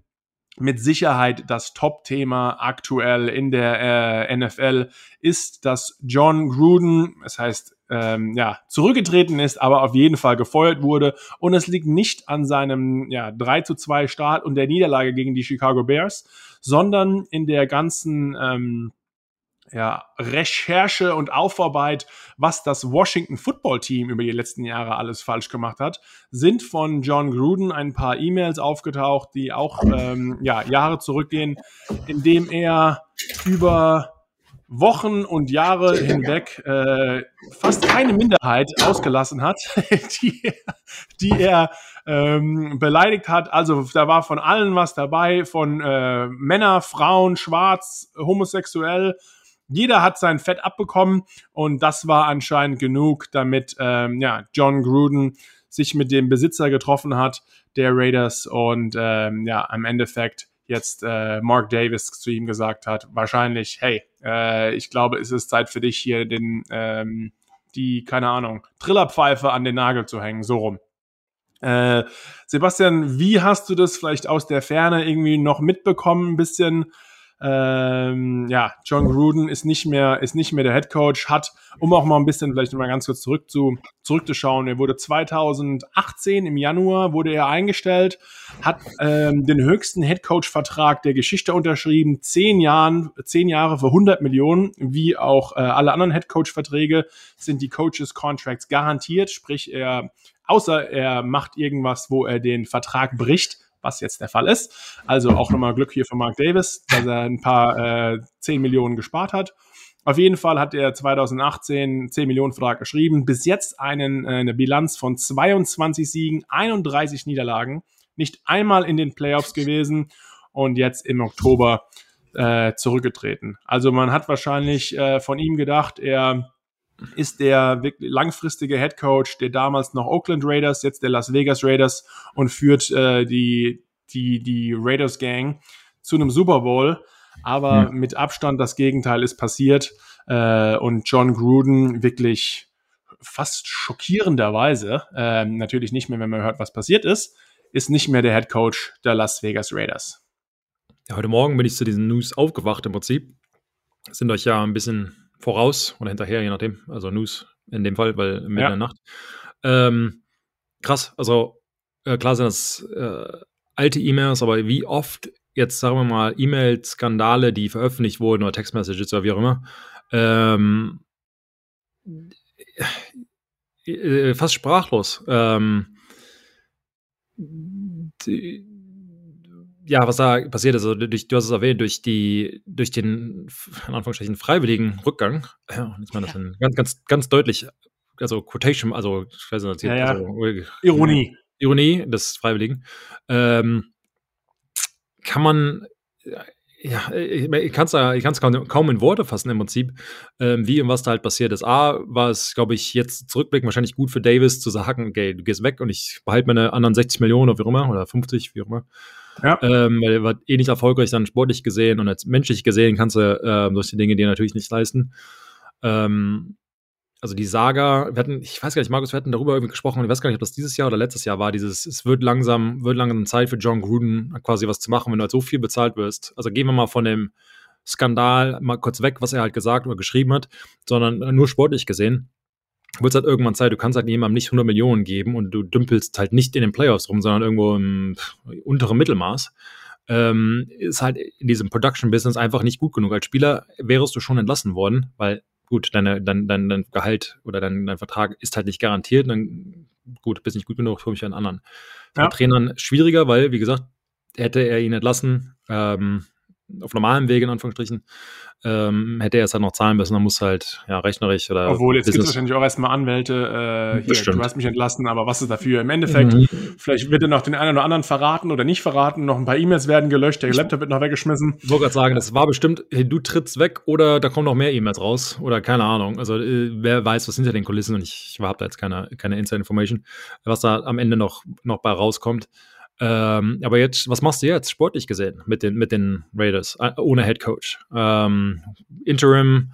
mit Sicherheit das Top-Thema aktuell in der äh, NFL ist, dass John Gruden, das heißt, ähm, ja, zurückgetreten ist, aber auf jeden Fall gefeuert wurde. Und es liegt nicht an seinem ja, 3 zu 2 Start und der Niederlage gegen die Chicago Bears, sondern in der ganzen ähm, ja, Recherche und Aufarbeit, was das Washington Football Team über die letzten Jahre alles falsch gemacht hat, sind von John Gruden ein paar E-Mails aufgetaucht, die auch ähm, ja, Jahre zurückgehen, in dem er über Wochen und Jahre hinweg äh, fast keine Minderheit ausgelassen hat, [LAUGHS] die, die er ähm, beleidigt hat. Also da war von allen was dabei, von äh, Männer, Frauen, Schwarz, homosexuell jeder hat sein Fett abbekommen und das war anscheinend genug, damit ähm, ja, John Gruden sich mit dem Besitzer getroffen hat der Raiders und ähm, ja, im Endeffekt jetzt äh, Mark Davis zu ihm gesagt hat, wahrscheinlich, hey, äh, ich glaube, es ist Zeit für dich hier den, ähm, die, keine Ahnung, Trillerpfeife an den Nagel zu hängen, so rum. Äh, Sebastian, wie hast du das vielleicht aus der Ferne irgendwie noch mitbekommen, ein bisschen? Ähm, ja, John Gruden ist nicht mehr, ist nicht mehr der Head Coach, hat, um auch mal ein bisschen vielleicht mal ganz kurz zurück zu, zurückzuschauen, er wurde 2018 im Januar wurde er eingestellt, hat ähm, den höchsten Head Coach Vertrag der Geschichte unterschrieben, zehn Jahren, zehn Jahre für 100 Millionen, wie auch äh, alle anderen Head Coach Verträge sind die Coaches Contracts garantiert, sprich er außer er macht irgendwas, wo er den Vertrag bricht, was jetzt der Fall ist. Also auch nochmal Glück hier für Mark Davis, dass er ein paar äh, 10 Millionen gespart hat. Auf jeden Fall hat er 2018 10 Millionen Vertrag geschrieben. Bis jetzt einen, äh, eine Bilanz von 22 Siegen, 31 Niederlagen. Nicht einmal in den Playoffs gewesen und jetzt im Oktober äh, zurückgetreten. Also man hat wahrscheinlich äh, von ihm gedacht, er ist der wirklich langfristige Head Coach der damals noch Oakland Raiders, jetzt der Las Vegas Raiders und führt äh, die, die, die Raiders Gang zu einem Super Bowl. Aber mhm. mit Abstand das Gegenteil ist passiert äh, und John Gruden wirklich fast schockierenderweise, äh, natürlich nicht mehr, wenn man hört, was passiert ist, ist nicht mehr der Head Coach der Las Vegas Raiders. Ja, heute Morgen bin ich zu diesen News aufgewacht im Prinzip. Sind euch ja ein bisschen voraus oder hinterher, je nachdem. Also News in dem Fall, weil mitten ja. in der Nacht. Ähm, krass, also äh, klar sind das äh, alte E-Mails, aber wie oft jetzt, sagen wir mal, E-Mail-Skandale, die veröffentlicht wurden oder Textmessages oder wie auch immer, ähm, äh, fast sprachlos. Ähm, die, ja, was da passiert ist, also durch, du hast es erwähnt, durch die, durch den, in Anführungsstrichen, freiwilligen Rückgang, ja, ich meine das ja. ganz, ganz, ganz deutlich, also Quotation, also, ich weiß nicht, ja, ja. Also, Ironie. Ironie des Freiwilligen, ähm, kann man, ja, ich kann es kaum, kaum in Worte fassen im Prinzip, ähm, wie und was da halt passiert ist. A, war es, glaube ich, jetzt zurückblicken wahrscheinlich gut für Davis zu sagen, okay, du gehst weg und ich behalte meine anderen 60 Millionen oder wie auch immer, oder 50, wie auch immer. Ja. Ähm, weil er war eh nicht erfolgreich dann sportlich gesehen und als menschlich gesehen kannst du äh, solche Dinge dir natürlich nicht leisten. Ähm, also die Saga, wir hatten, ich weiß gar nicht, Markus, wir hatten darüber irgendwie gesprochen, ich weiß gar nicht, ob das dieses Jahr oder letztes Jahr war, dieses, es wird langsam, wird langsam Zeit für John Gruden quasi was zu machen, wenn du halt so viel bezahlt wirst. Also gehen wir mal von dem Skandal mal kurz weg, was er halt gesagt oder geschrieben hat, sondern nur sportlich gesehen wird es halt irgendwann Zeit, du kannst halt jemandem nicht 100 Millionen geben und du dümpelst halt nicht in den Playoffs rum, sondern irgendwo im unteren Mittelmaß. Ähm, ist halt in diesem Production-Business einfach nicht gut genug. Als Spieler wärst du schon entlassen worden, weil gut, deine, dein, dein, dein Gehalt oder dein, dein Vertrag ist halt nicht garantiert. Dann gut, bist nicht gut genug, für mich einen anderen. Ja. Bei Trainern schwieriger, weil, wie gesagt, hätte er ihn entlassen, ähm, auf normalem Wege in Anführungsstrichen, ähm, hätte er es halt noch zahlen müssen, dann muss halt, ja, rechnerisch oder. Obwohl, jetzt gibt es wahrscheinlich auch erstmal Anwälte, äh, hier, du hast mich entlassen, aber was ist dafür? Im Endeffekt, mhm. vielleicht wird er noch den einen oder anderen verraten oder nicht verraten, noch ein paar E-Mails werden gelöscht, der Laptop wird noch weggeschmissen. Ich wollte gerade sagen, das war bestimmt, hey, du trittst weg oder da kommen noch mehr E-Mails raus oder keine Ahnung. Also, äh, wer weiß, was hinter den Kulissen und ich, ich habe da jetzt keine, keine Inside-Information, was da am Ende noch, noch bei rauskommt. Ähm, aber jetzt, was machst du jetzt sportlich gesehen mit den, mit den Raiders, äh, ohne Head Coach? Ähm, Interim,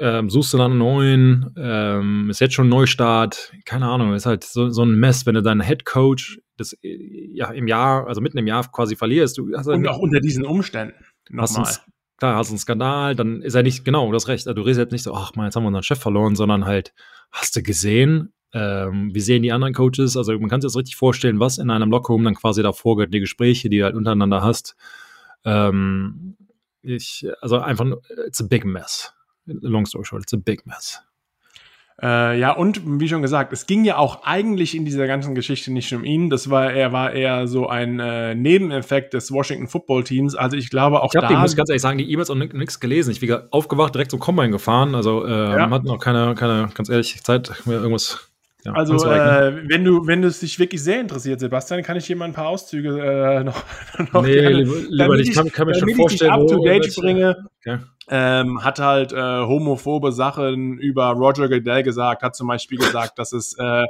ähm, suchst du dann einen neuen, ähm, ist jetzt schon ein Neustart, keine Ahnung, ist halt so, so ein Mess, wenn du deinen Head Coach das ja im Jahr, also mitten im Jahr quasi verlierst. Du hast Und auch unter diesen Umständen. Nochmal. Klar, hast einen Skandal, dann ist er nicht, genau, das Recht. Also du redest jetzt nicht so, ach mal, jetzt haben wir unseren Chef verloren, sondern halt, hast du gesehen, ähm, wie sehen die anderen Coaches? Also man kann sich das richtig vorstellen, was in einem Lockerroom dann quasi da vorgeht, die Gespräche, die du halt untereinander hast. Ähm, ich, also einfach, it's a big mess. Long story short, it's a big mess. Äh, ja, und wie schon gesagt, es ging ja auch eigentlich in dieser ganzen Geschichte nicht um ihn. Das war, er war eher so ein äh, Nebeneffekt des Washington Football Teams. Also ich glaube auch ich hab da. Ich muss ganz ehrlich sagen, die E-Mails auch nichts gelesen. Ich bin aufgewacht, direkt zum Combine gefahren. Also äh, ja. man hat noch keine, keine, ganz ehrlich, Zeit, mir irgendwas ja, also, äh, wenn du, wenn es dich wirklich sehr interessiert, Sebastian, kann ich dir mal ein paar Auszüge äh, [LAUGHS] noch, noch nee, gerne, lieber, lieber ich kann, kann mir schon vorstellen, ich up to date bringe. Okay. Ähm, hat halt äh, homophobe Sachen über Roger Goodell gesagt, hat zum Beispiel gesagt, dass es äh,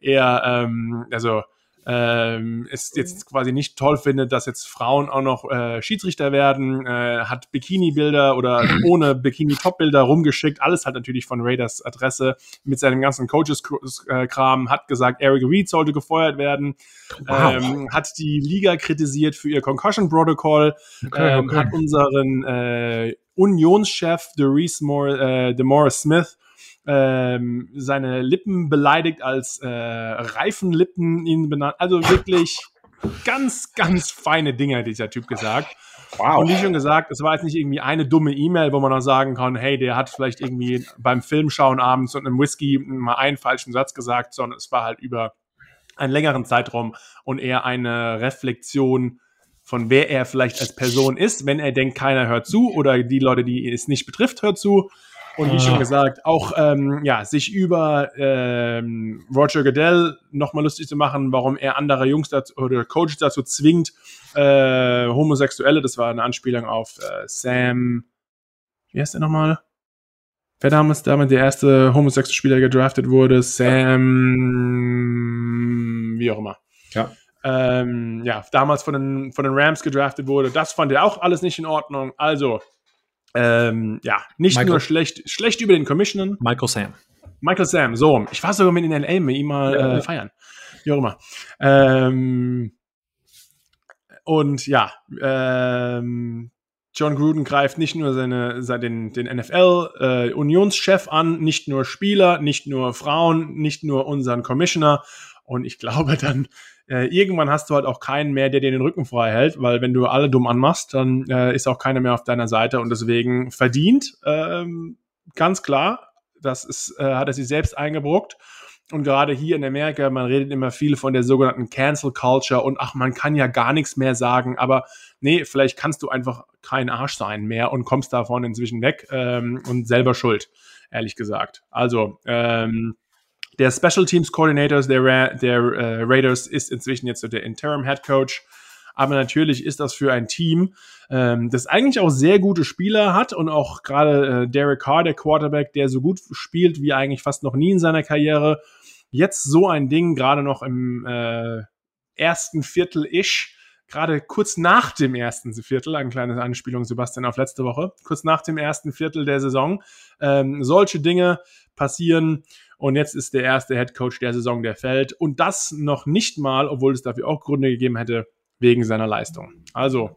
eher, ähm, also ähm, es jetzt quasi nicht toll findet, dass jetzt Frauen auch noch äh, Schiedsrichter werden, äh, hat Bikini-Bilder oder [CLEARS THROAT] ohne Bikini-Top-Bilder rumgeschickt, alles halt natürlich von Raiders Adresse mit seinem ganzen Coaches-Kram, hat gesagt, Eric Reed sollte gefeuert werden, wow. ähm, hat die Liga kritisiert für ihr Concussion-Protokoll, okay, ähm, okay. hat unseren äh, Unionschef DeMaurice Moore, äh, DeMaurice Smith ähm, seine Lippen beleidigt als äh, Reifenlippen ihn benannt. Also wirklich ganz, ganz feine Dinge hat dieser Typ gesagt. Wow. Und wie schon gesagt, es war jetzt nicht irgendwie eine dumme E-Mail, wo man auch sagen kann, hey, der hat vielleicht irgendwie beim Filmschauen abends und einem Whisky mal einen falschen Satz gesagt, sondern es war halt über einen längeren Zeitraum und eher eine Reflexion von wer er vielleicht als Person ist, wenn er denkt, keiner hört zu oder die Leute, die es nicht betrifft, hört zu und wie schon ah. gesagt, auch ähm, ja, sich über ähm, Roger Goodell nochmal lustig zu machen, warum er andere Jungs dazu, oder Coaches dazu zwingt, äh, Homosexuelle, das war eine Anspielung auf äh, Sam, wie heißt der nochmal? Wer damals damit der erste homosexuelle Spieler gedraftet wurde? Sam, wie auch immer. Ja. Ähm, ja, damals von den, von den Rams gedraftet wurde. Das fand er auch alles nicht in Ordnung. Also, ähm, ja, nicht Michael. nur schlecht, schlecht über den Commissioner. Michael Sam. Michael Sam, so. Ich war sogar mit in LA mit ihm mal ja. äh, feiern. Wie auch immer. Ähm, und ja, ähm, John Gruden greift nicht nur seine, seine den, den NFL-Unionschef äh, an, nicht nur Spieler, nicht nur Frauen, nicht nur unseren Commissioner. Und ich glaube, dann äh, irgendwann hast du halt auch keinen mehr, der dir den Rücken frei hält, weil wenn du alle dumm anmachst, dann äh, ist auch keiner mehr auf deiner Seite und deswegen verdient, ähm, ganz klar, das ist, äh, hat er sich selbst eingebrockt. Und gerade hier in Amerika, man redet immer viel von der sogenannten Cancel Culture und ach, man kann ja gar nichts mehr sagen, aber nee, vielleicht kannst du einfach kein Arsch sein mehr und kommst davon inzwischen weg ähm, und selber schuld, ehrlich gesagt. Also, ähm, der Special Teams Coordinator der, Ra der äh, Raiders ist inzwischen jetzt so der Interim Head Coach. Aber natürlich ist das für ein Team, ähm, das eigentlich auch sehr gute Spieler hat und auch gerade äh, Derek Carr, der Quarterback, der so gut spielt wie eigentlich fast noch nie in seiner Karriere, jetzt so ein Ding gerade noch im äh, ersten Viertel-ish, gerade kurz nach dem ersten Viertel, eine kleine Anspielung, Sebastian, auf letzte Woche, kurz nach dem ersten Viertel der Saison, ähm, solche Dinge passieren und jetzt ist der erste Head Coach der Saison, der fällt. Und das noch nicht mal, obwohl es dafür auch Gründe gegeben hätte, wegen seiner Leistung. Also,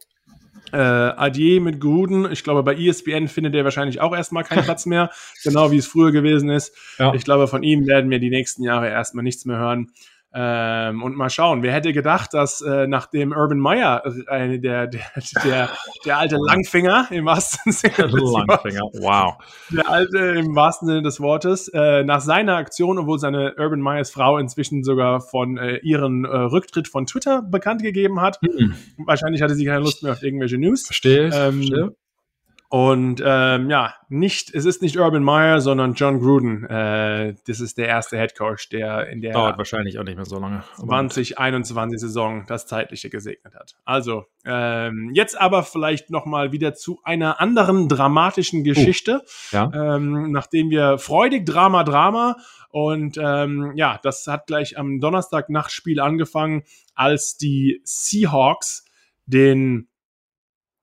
äh, Adieu mit Gruden. Ich glaube, bei ESPN findet er wahrscheinlich auch erstmal keinen [LAUGHS] Platz mehr, genau wie es früher gewesen ist. Ja. Ich glaube, von ihm werden wir die nächsten Jahre erstmal nichts mehr hören. Ähm, und mal schauen, wer hätte gedacht, dass äh, nachdem Urban Meyer, äh, der, der, der, der alte Langfinger im wahrsten Sinne des Langfinger, Wortes, wow. Der alte im wahrsten Sinne des Wortes, äh, nach seiner Aktion, obwohl seine Urban Meyers Frau inzwischen sogar von äh, ihren äh, Rücktritt von Twitter bekannt gegeben hat. Mhm. Wahrscheinlich hatte sie keine Lust mehr auf irgendwelche News. Verstehe. Ähm, verstehe. Und ähm, ja, nicht, es ist nicht Urban Meyer, sondern John Gruden. Äh, das ist der erste Head Coach, der in der dauert wahrscheinlich auch nicht mehr so lange. 2021 Saison das zeitliche gesegnet hat. Also ähm, jetzt aber vielleicht noch mal wieder zu einer anderen dramatischen Geschichte, uh, ja. ähm, nachdem wir freudig Drama Drama und ähm, ja, das hat gleich am Donnerstag Nachtspiel angefangen, als die Seahawks den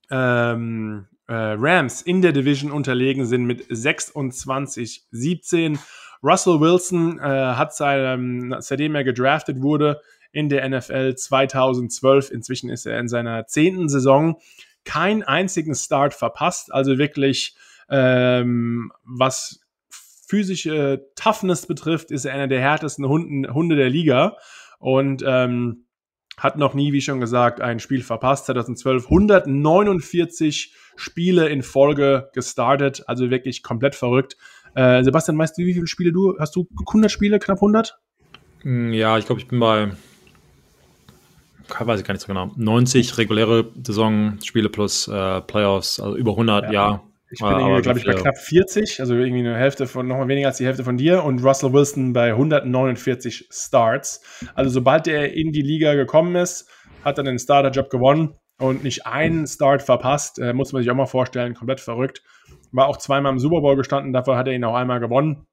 ähm, äh, Rams in der Division unterlegen sind mit 26-17. Russell Wilson äh, hat seinem, seitdem er gedraftet wurde in der NFL 2012, inzwischen ist er in seiner zehnten Saison, keinen einzigen Start verpasst. Also wirklich, ähm, was physische Toughness betrifft, ist er einer der härtesten Hunden, Hunde der Liga und ähm, hat noch nie, wie schon gesagt, ein Spiel verpasst. 2012 149 Spiele in Folge gestartet, also wirklich komplett verrückt. Äh, Sebastian, weißt du, wie viele Spiele du hast? Du 100 Spiele, knapp 100? Hm, ja, ich glaube, ich bin bei, weiß ich gar nicht so genau, 90 reguläre Saisonspiele plus äh, Playoffs, also über 100, ja. ja. Ich bin irgendwie, glaube ich, bei knapp 40, also irgendwie eine Hälfte von, nochmal weniger als die Hälfte von dir und Russell Wilson bei 149 Starts. Also sobald er in die Liga gekommen ist, hat er den Starterjob gewonnen und nicht einen Start verpasst. Äh, muss man sich auch mal vorstellen, komplett verrückt. War auch zweimal im Super Bowl gestanden, dafür hat er ihn auch einmal gewonnen.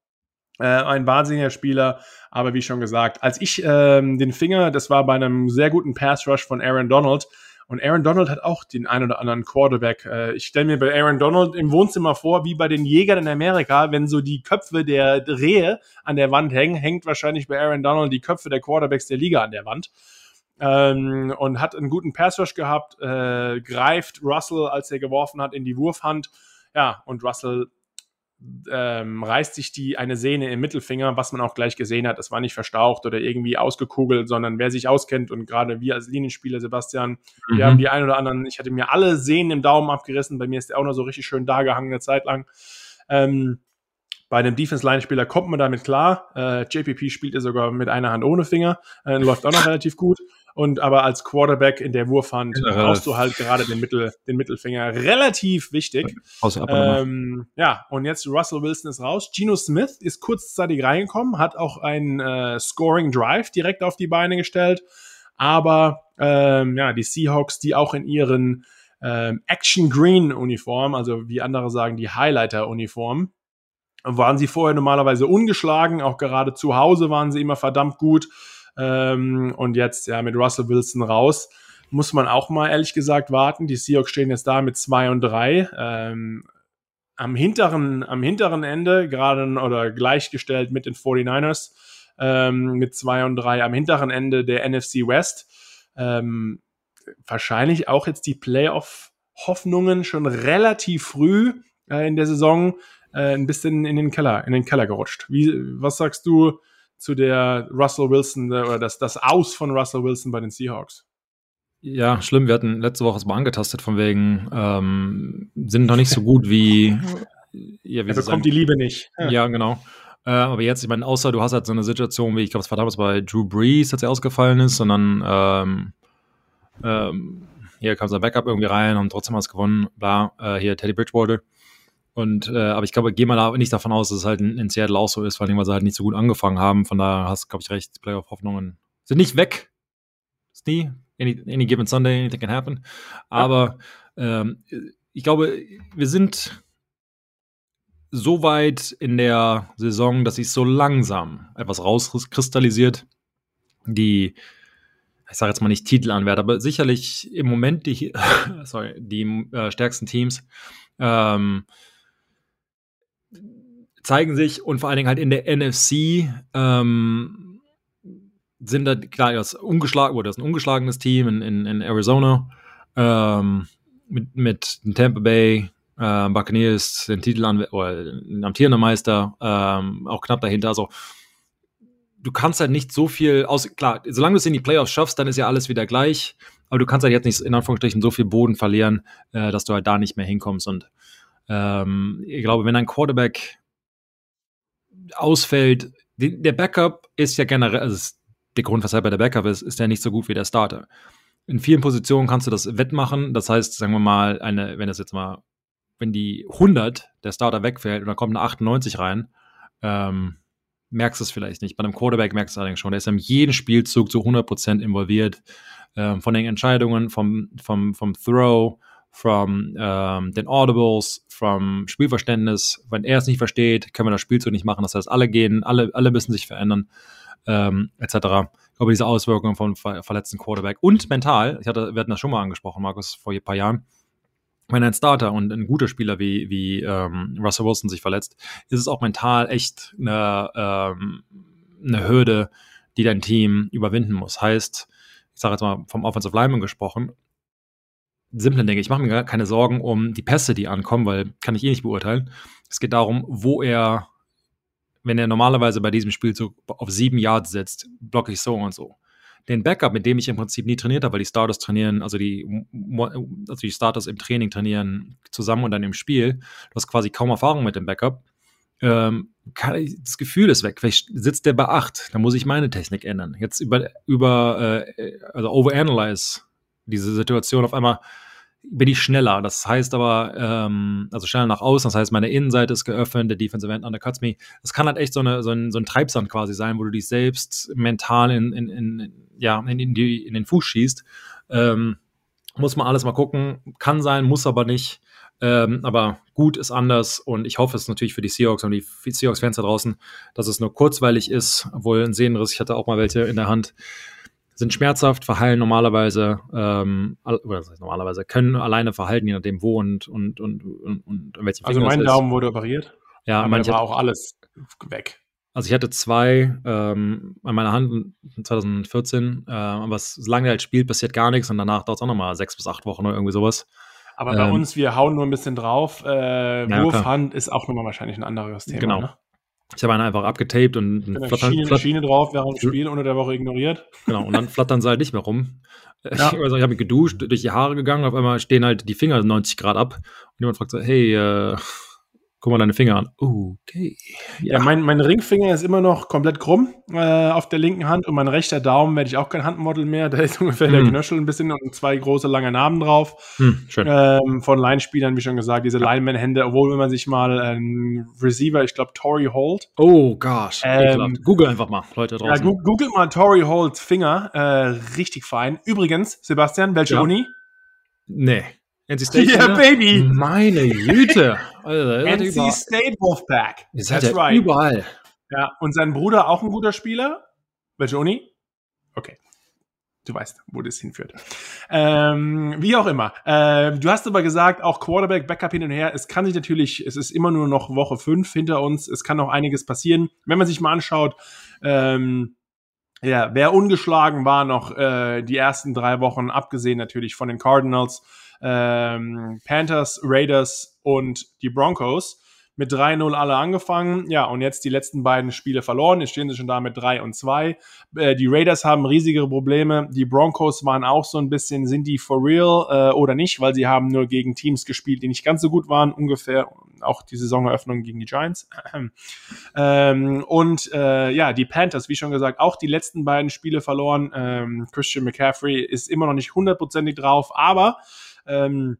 Äh, ein wahnsinniger Spieler, aber wie schon gesagt, als ich ähm, den Finger, das war bei einem sehr guten Pass Rush von Aaron Donald, und Aaron Donald hat auch den ein oder anderen Quarterback. Äh, ich stelle mir bei Aaron Donald im Wohnzimmer vor, wie bei den Jägern in Amerika, wenn so die Köpfe der Rehe an der Wand hängen, hängt wahrscheinlich bei Aaron Donald die Köpfe der Quarterbacks der Liga an der Wand. Ähm, und hat einen guten Pass Rush gehabt, äh, greift Russell, als er geworfen hat, in die Wurfhand. Ja, und Russell ähm, reißt sich die eine Sehne im Mittelfinger, was man auch gleich gesehen hat. Das war nicht verstaucht oder irgendwie ausgekugelt, sondern wer sich auskennt und gerade wir als Linienspieler, Sebastian, mhm. wir haben die ein oder anderen, ich hatte mir alle Sehnen im Daumen abgerissen, bei mir ist der auch noch so richtig schön da gehangen eine Zeit lang. Ähm, bei einem Defense-Line-Spieler kommt man damit klar. Äh, JPP spielt ja sogar mit einer Hand ohne Finger, äh, läuft auch noch [LAUGHS] relativ gut. Und aber als Quarterback in der Wurfhand ja, brauchst du halt gerade den, Mittel, den Mittelfinger. Relativ wichtig. Ähm, ja, und jetzt Russell Wilson ist raus. Geno Smith ist kurzzeitig reingekommen, hat auch einen äh, Scoring Drive direkt auf die Beine gestellt. Aber ähm, ja, die Seahawks, die auch in ihren ähm, Action Green Uniform, also wie andere sagen, die Highlighter Uniform, waren sie vorher normalerweise ungeschlagen. Auch gerade zu Hause waren sie immer verdammt gut. Ähm, und jetzt ja mit Russell Wilson raus. Muss man auch mal ehrlich gesagt warten. Die Seahawks stehen jetzt da mit 2 und 3. Ähm, am hinteren, am hinteren Ende, gerade oder gleichgestellt mit den 49ers, ähm, mit 2 und 3 am hinteren Ende der NFC West. Ähm, wahrscheinlich auch jetzt die Playoff-Hoffnungen schon relativ früh äh, in der Saison äh, ein bisschen in den Keller, in den Keller gerutscht. Wie, was sagst du zu der Russell Wilson oder das, das Aus von Russell Wilson bei den Seahawks. Ja, schlimm. Wir hatten letzte Woche es mal angetastet, von wegen, ähm, sind noch nicht so gut wie. [LAUGHS] Ja, wie er bekommt die Liebe nicht. Ja, ja genau. Äh, aber jetzt, ich meine, außer du hast halt so eine Situation, wie ich glaube, es war damals bei Drew Brees, als er ausgefallen ist, sondern ähm, ähm, hier kam sein Backup irgendwie rein, haben trotzdem was gewonnen, bla, äh, hier Teddy Bridgewater. Und, äh, aber ich glaube, geh mal nicht davon aus, dass es halt in, Seattle auch so ist, vor allem, weil sie halt nicht so gut angefangen haben. Von daher hast du, glaube ich, recht, Playoff-Hoffnungen sind nicht weg. Ist nie. Any, any given Sunday, anything can happen. Aber ähm, ich glaube, wir sind so weit in der Saison, dass sich so langsam etwas rauskristallisiert, die, ich sage jetzt mal nicht Titelanwärter, aber sicherlich im Moment die, [LAUGHS] sorry, die äh, stärksten Teams. Ähm, zeigen sich und vor allen Dingen halt in der NFC ähm, sind da klar das ungeschlagen oder das ist ein ungeschlagenes Team in, in, in Arizona ähm, mit, mit Tampa Bay äh, Buccaneers den Titel an oder den amtierenden Meister ähm, auch knapp dahinter. Also du kannst halt nicht so viel aus klar solange du es in die Playoffs schaffst dann ist ja alles wieder gleich aber du kannst halt jetzt nicht in Anführungsstrichen so viel Boden verlieren äh, dass du halt da nicht mehr hinkommst. Und ähm, ich glaube, wenn ein Quarterback ausfällt, der Backup ist ja generell, also der Grund, weshalb er der Backup ist, ist ja nicht so gut wie der Starter. In vielen Positionen kannst du das wettmachen. Das heißt, sagen wir mal, eine, wenn das jetzt mal, wenn die 100 der Starter wegfällt und dann kommt eine 98 rein, ähm, merkst du es vielleicht nicht. Bei einem Quarterback merkst du es allerdings schon. Der ist in jedem Spielzug zu 100% involviert. Ähm, von den Entscheidungen, vom, vom, vom Throw, from ähm, den Audibles, vom Spielverständnis. Wenn er es nicht versteht, können wir das Spielzug nicht machen. Das heißt, alle gehen, alle, alle müssen sich verändern, ähm, etc. Ich glaube, diese Auswirkungen von ver verletzten Quarterback und mental, ich hatte, wir hatten das schon mal angesprochen, Markus, vor ein paar Jahren. wenn ein Starter und ein guter Spieler wie, wie ähm, Russell Wilson sich verletzt, ist es auch mental echt eine, ähm, eine Hürde, die dein Team überwinden muss. Heißt, ich sage jetzt mal vom Offensive Lineman gesprochen, simple Dinge. Ich mache mir gar keine Sorgen um die Pässe, die ankommen, weil kann ich eh nicht beurteilen. Es geht darum, wo er, wenn er normalerweise bei diesem Spielzug auf sieben Yards setzt, blocke ich so und so den Backup, mit dem ich im Prinzip nie trainiert habe, weil die Starters trainieren, also die, also die Starters im Training trainieren zusammen und dann im Spiel. Du hast quasi kaum Erfahrung mit dem Backup. Ähm, das Gefühl ist weg. Vielleicht sitzt der bei 8, dann muss ich meine Technik ändern. Jetzt über, über äh, also overanalyze diese Situation auf einmal bin ich schneller. Das heißt aber, ähm, also schneller nach außen, das heißt, meine Innenseite ist geöffnet, der Defensive End undercuts me. Das kann halt echt so, eine, so, ein, so ein Treibsand quasi sein, wo du dich selbst mental in, in, in, ja, in, in, die, in den Fuß schießt. Ähm, muss man alles mal gucken. Kann sein, muss aber nicht. Ähm, aber gut ist anders und ich hoffe es natürlich für die Seahawks und die Seahawks-Fans da draußen, dass es nur kurzweilig ist, obwohl ein Sehnenriss, ich hatte auch mal welche in der Hand, sind schmerzhaft, verheilen normalerweise, ähm, oder das heißt normalerweise, können alleine verhalten, je nachdem wo und, und, und, und, und welchen Also mein Daumen wurde operiert. Ja, aber war auch alles weg. Also ich hatte zwei ähm, an meiner Hand 2014, äh, aber solange er halt spielt, passiert gar nichts und danach dauert es auch nochmal sechs bis acht Wochen oder irgendwie sowas. Aber bei ähm, uns, wir hauen nur ein bisschen drauf. Äh, ja, Wurfhand ist auch nochmal wahrscheinlich ein anderes Thema. Genau. Ne? Ich habe einen einfach abgetaped und genau, flattern, Schiene, flattern, Schiene drauf während dem Spiel unter der Woche ignoriert. Genau, und dann [LAUGHS] flattern sie halt nicht mehr rum. Ja. [LAUGHS] Ich, also ich habe mich geduscht, durch die Haare gegangen, auf einmal stehen halt die Finger 90 Grad ab und jemand fragt so, hey, äh, Guck mal deine Finger an. Okay. Ja, ja mein, mein, Ringfinger ist immer noch komplett krumm äh, auf der linken Hand und mein rechter Daumen werde ich auch kein Handmodel mehr. [LAUGHS] Da ist ungefähr hm. der Knöchel ein bisschen und zwei große lange Narben drauf. Hm, schön. Ähm, von Line-Spielern, wie schon gesagt, diese ja. Lineman-Hände, obwohl wenn man sich mal einen Receiver, ich glaube Tory Holt. Oh gosh. Ähm, Google einfach mal, Leute draußen. Ja, Google mal Tory Holt Finger. Äh, richtig fein. Übrigens, Sebastian, welche ja. Uni? Nee. NC [LAUGHS] State. Ja, yeah, Baby. Meine Güte. Also, NC State Wolfpack. Ihr seid ja right. überall. Ja, und sein Bruder auch ein guter Spieler. Welche Uni? Okay. Du weißt, wo das hinführt. Ähm, wie auch immer. Äh, du hast aber gesagt, auch Quarterback, Backup hin und her. Es kann sich natürlich, es ist immer nur noch Woche 5 hinter uns. Es kann noch einiges passieren. Wenn man sich mal anschaut, ähm, ja, wer ungeschlagen war noch äh, die ersten drei Wochen, abgesehen natürlich von den Cardinals, ähm, Panthers, Raiders und die Broncos. Mit 3-0 alle angefangen. Ja, und jetzt die letzten beiden Spiele verloren. Jetzt stehen sie schon da mit 3 und 2. Äh, die Raiders haben riesige Probleme. Die Broncos waren auch so ein bisschen, sind die for real äh, oder nicht? Weil sie haben nur gegen Teams gespielt, die nicht ganz so gut waren. Ungefähr auch die Saisoneröffnung gegen die Giants. [CLEARS THROAT] ähm, und äh, ja, die Panthers, wie schon gesagt, auch die letzten beiden Spiele verloren. Ähm, Christian McCaffrey ist immer noch nicht hundertprozentig drauf, aber ähm,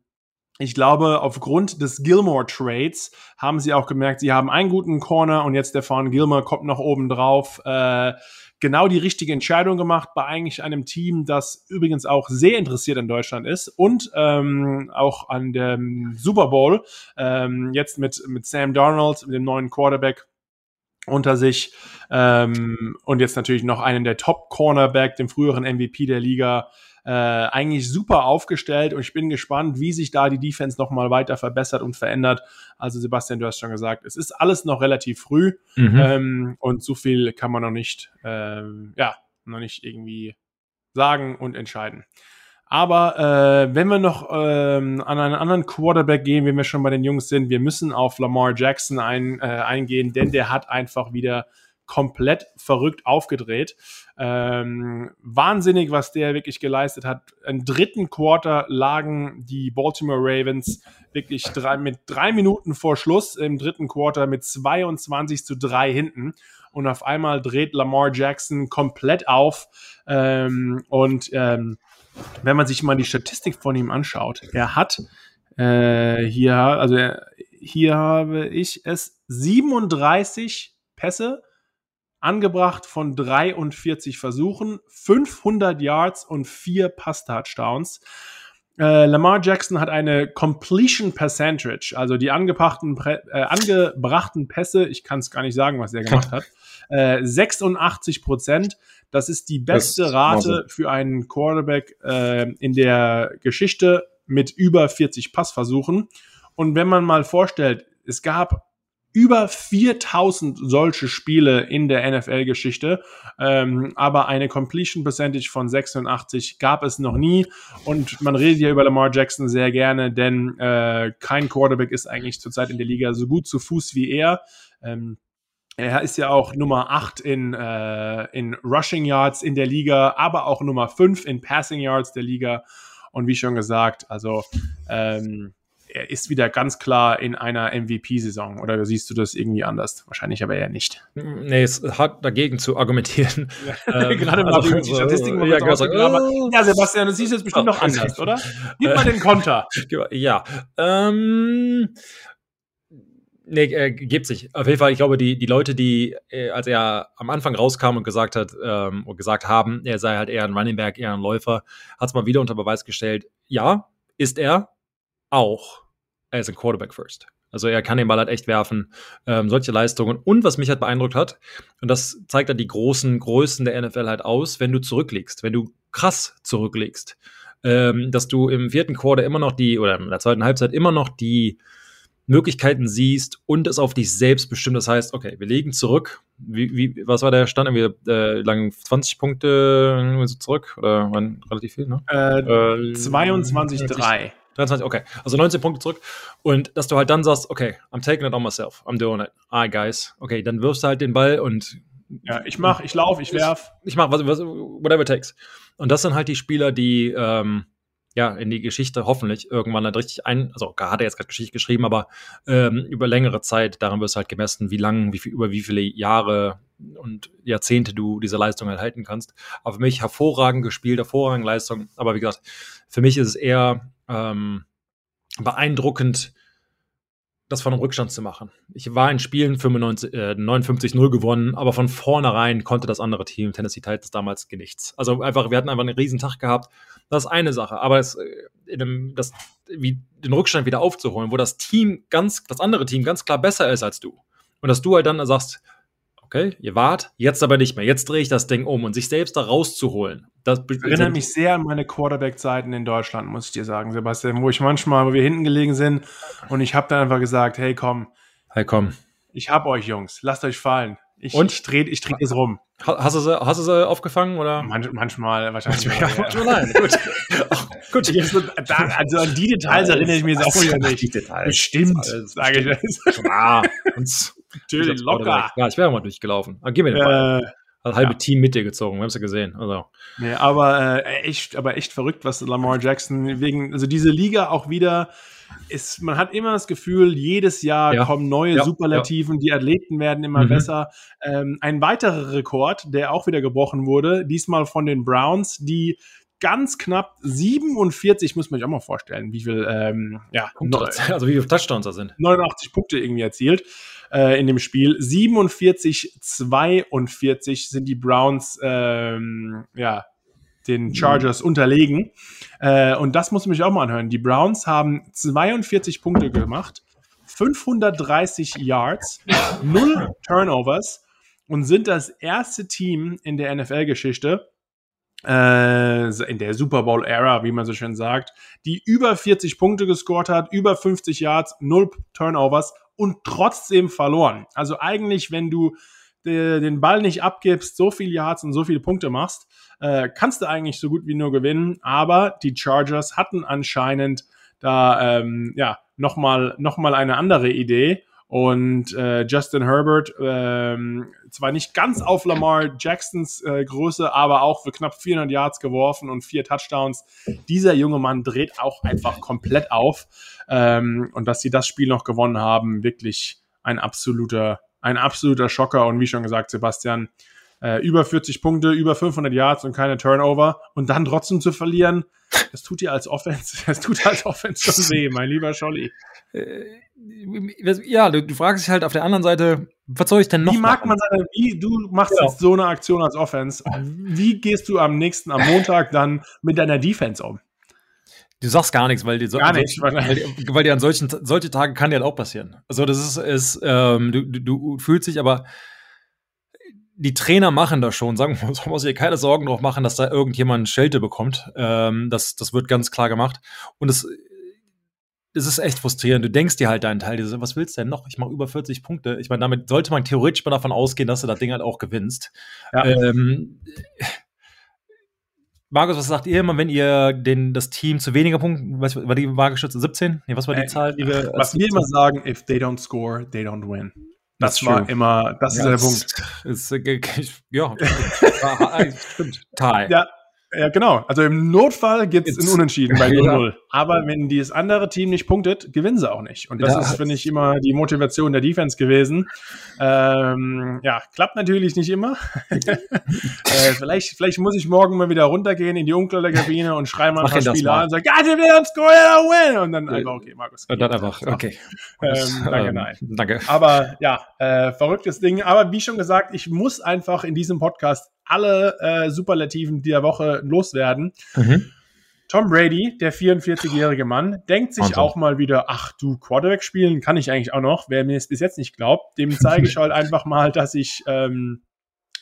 ich glaube, aufgrund des Gilmore Trades haben sie auch gemerkt, sie haben einen guten Corner und jetzt der Fawn Gilmore kommt noch oben drauf. Äh, genau die richtige Entscheidung gemacht bei eigentlich einem Team, das übrigens auch sehr interessiert in Deutschland ist und ähm, auch an dem Super Bowl ähm, jetzt mit, mit Sam Darnold, mit dem neuen Quarterback unter sich ähm, und jetzt natürlich noch einen der Top Cornerback, dem früheren MVP der Liga, äh, eigentlich super aufgestellt und ich bin gespannt, wie sich da die Defense nochmal weiter verbessert und verändert. Also Sebastian, du hast schon gesagt, es ist alles noch relativ früh mhm. ähm, und so viel kann man noch nicht, äh, ja, noch nicht irgendwie sagen und entscheiden. Aber äh, wenn wir noch ähm, an einen anderen Quarterback gehen, wenn wir schon bei den Jungs sind, wir müssen auf Lamar Jackson ein, äh, eingehen, denn der hat einfach wieder komplett verrückt aufgedreht. Ähm, wahnsinnig, was der wirklich geleistet hat. Im dritten Quarter lagen die Baltimore Ravens wirklich drei, mit drei Minuten vor Schluss im dritten Quarter mit 22 zu 3 hinten. Und auf einmal dreht Lamar Jackson komplett auf. Ähm, und ähm, wenn man sich mal die Statistik von ihm anschaut, er hat äh, hier, also er, hier habe ich es 37 Pässe angebracht von 43 Versuchen, 500 Yards und vier Pass-Touchdowns. Äh, Lamar Jackson hat eine Completion Percentage, also die angebrachten, äh, angebrachten Pässe, ich kann es gar nicht sagen, was er gemacht hat, [LAUGHS] äh, 86 Prozent. Das ist die beste Rate für einen Quarterback äh, in der Geschichte mit über 40 Passversuchen. Und wenn man mal vorstellt, es gab über 4000 solche Spiele in der NFL-Geschichte, ähm, aber eine Completion Percentage von 86 gab es noch nie. Und man redet ja über Lamar Jackson sehr gerne, denn äh, kein Quarterback ist eigentlich zurzeit in der Liga so gut zu Fuß wie er. Ähm, er ist ja auch Nummer 8 in, äh, in Rushing Yards in der Liga, aber auch Nummer 5 in Passing Yards der Liga. Und wie schon gesagt, also ähm, er ist wieder ganz klar in einer MVP-Saison. Oder siehst du das irgendwie anders? Wahrscheinlich aber eher nicht. Nee, es hat dagegen zu argumentieren. [LAUGHS] Ähm, [LAUGHS] Gerade mal also, die Statistiken. Ja, genau, oh. ja, Sebastian, das siehst du jetzt bestimmt oh, noch anders, oder? Gib mal den Konter. [LAUGHS] Ja. Ähm, Nee, äh, gibt sich. Auf jeden Fall, ich glaube, die, die Leute, die, äh, als er am Anfang rauskam und gesagt hat, ähm, und gesagt haben, er sei halt eher ein Running Back, eher ein Läufer, hat es mal wieder unter Beweis gestellt. Ja, ist er auch. Er ist ein Quarterback first. Also er kann den Ball halt echt werfen, ähm, solche Leistungen. Und was mich halt beeindruckt hat, und das zeigt halt die großen Größen der NFL halt aus, wenn du zurücklegst, wenn du krass zurücklegst, ähm, dass du im vierten Quarter immer noch die, oder in der zweiten Halbzeit immer noch die Möglichkeiten siehst und es auf dich selbst bestimmt. Das heißt, okay, wir legen zurück. Wie, wie, was war der Stand? Wir äh, lagen 20 Punkte zurück oder waren relativ viel, ne? Äh, äh, 22-3. 23, okay. Also 19 Punkte zurück. Und dass du halt dann sagst, okay, I'm taking it on myself. I'm doing it. Ah, guys. Okay, dann wirfst du halt den Ball und. Ja, ich mach, ich lauf, ich werf. Ich, ich mach, was, was, whatever it takes. Und das sind halt die Spieler, die, ähm, ja, in die Geschichte hoffentlich irgendwann dann richtig ein, also hat er jetzt gerade Geschichte geschrieben, aber ähm, über längere Zeit, daran wirst du halt gemessen, wie lang, wie viel, über wie viele Jahre und Jahrzehnte du diese Leistung halt kannst. Aber für mich hervorragend gespielt, hervorragende Leistung. Aber wie gesagt, für mich ist es eher ähm, beeindruckend, das von einem Rückstand zu machen. Ich war in Spielen 95, äh, 59-0 gewonnen, aber von vornherein konnte das andere Team, Tennessee Titans, damals nichts. Also einfach, wir hatten einfach einen riesen Tag gehabt. Das ist eine Sache. Aber es, äh, einem, das, wie, den Rückstand wieder aufzuholen, wo das Team ganz, das andere Team ganz klar besser ist als du. Und dass du halt dann sagst, okay, ihr wart, jetzt aber nicht mehr. Jetzt drehe ich das Ding um und sich selbst da rauszuholen. Das erinnert mich sehr an meine Quarterback-Zeiten in Deutschland, muss ich dir sagen, Sebastian, wo ich manchmal, wo wir hinten gelegen sind und ich habe dann einfach gesagt, hey komm, hey komm, ich hab euch Jungs, lasst euch fallen. Ich, und? ich drehe ich dreh es rum. Hast du, sie, hast du sie aufgefangen? Oder? Man, manchmal, wahrscheinlich. Manchmal, ja, manchmal nein. [LAUGHS] Gut. Ach, gut. So, da, also an die Details erinnere ich mich jetzt auch wieder nicht. Die Details. Bestimmt, sage ich das. Ja, Natürlich, locker. Ja, ich wäre mal durchgelaufen. Aber ah, gib mir den Ball. Äh, das halbe ja. Team mit dir gezogen, wir haben es ja gesehen. Also. Nee, aber äh, echt, aber echt verrückt, was Lamar Jackson wegen, also diese Liga auch wieder ist, man hat immer das Gefühl, jedes Jahr ja. kommen neue ja. Superlativen, die Athleten werden immer mhm. besser. Ähm, ein weiterer Rekord, der auch wieder gebrochen wurde, diesmal von den Browns, die ganz knapp 47, muss man sich auch mal vorstellen, wie viel, ähm, ja, [LAUGHS] also wie viele Touchdowns da sind. 89 Punkte irgendwie erzielt äh, in dem Spiel. 47, 42 sind die Browns, ähm, ja, den Chargers unterlegen. Äh, und das muss man sich auch mal anhören. Die Browns haben 42 Punkte gemacht, 530 Yards, 0 Turnovers und sind das erste Team in der NFL-Geschichte, in der Super Bowl-Ära, wie man so schön sagt, die über 40 Punkte gescored hat, über 50 Yards, 0 Turnovers und trotzdem verloren. Also eigentlich, wenn du den Ball nicht abgibst, so viele Yards und so viele Punkte machst, äh, kannst du eigentlich so gut wie nur gewinnen. Aber die Chargers hatten anscheinend da ähm, ja nochmal noch mal eine andere Idee und äh, Justin Herbert, ähm, zwar nicht ganz auf Lamar Jacksons äh, Größe, aber auch für knapp 400 Yards geworfen und vier Touchdowns. Dieser junge Mann dreht auch einfach komplett auf. Ähm, und dass sie das Spiel noch gewonnen haben, wirklich ein absoluter, ein absoluter Schocker. Und wie schon gesagt, Sebastian, äh, über 40 Punkte, über 500 Yards und keine Turnover und dann trotzdem zu verlieren, das tut dir als Offense, [LAUGHS] das tut als Offense schon weh, mein lieber Scholli. Äh, ja, du, du, fragst dich halt auf der anderen Seite, was soll ich denn noch Wie mag man seine, wie, du machst genau. jetzt so eine Aktion als Offense, wie gehst du am nächsten, am Montag dann mit deiner Defense um? Du sagst gar nichts, weil die, so, gar nicht, weil, weil dir an solchen solche Tage kann dir halt auch passieren. Also das ist, ist ähm, du, du, du fühlst dich aber die Trainer machen das schon. Sagen wir, muss sich keine Sorgen drauf machen, dass da irgendjemand Schelte bekommt. Ähm, das, das wird ganz klar gemacht. Und es, es ist echt frustrierend. Du denkst dir halt deinen Teil, was willst du denn noch? Ich mache über 40 Punkte. Ich meine, damit sollte man theoretisch mal davon ausgehen, dass du das Ding halt auch gewinnst. Ja. Ähm, Markus, was sagt ihr immer, wenn ihr den, das Team zu weniger Punkten, was war die Waagestütze 17? Nee, was war die äh, Zahl, die wir. Was wir immer sagen, if they don't score, they don't win. Das, war true. immer, das ja, ist der Punkt. Ist, ist, ja, [LAUGHS] stimmt. Teil. Ja, ja, genau. Also im Notfall gibt es ein Unentschieden bei [LAUGHS] 0-0. Aber wenn das andere Team nicht punktet, gewinnen sie auch nicht. Und das ja. ist, finde ich, immer die Motivation der Defense gewesen. Ähm, ja, klappt natürlich nicht immer. [LAUGHS] äh, vielleicht, vielleicht muss ich morgen mal wieder runtergehen in die Umkleiderkabine und schreiben mal ein paar Spieler an und sagen, God, we don't score, win! Und dann einfach, okay, Markus. Und dann einfach, okay. Ähm, danke, nein. Danke. Aber ja, äh, verrücktes Ding. Aber wie schon gesagt, ich muss einfach in diesem Podcast alle äh, Superlativen der Woche loswerden. Mhm. Tom Brady, der 44-jährige Mann, denkt sich Wahnsinn. auch mal wieder, ach du, Quarterback spielen kann ich eigentlich auch noch. Wer mir es bis jetzt nicht glaubt, dem zeige ich [LAUGHS] halt einfach mal, dass ich ähm,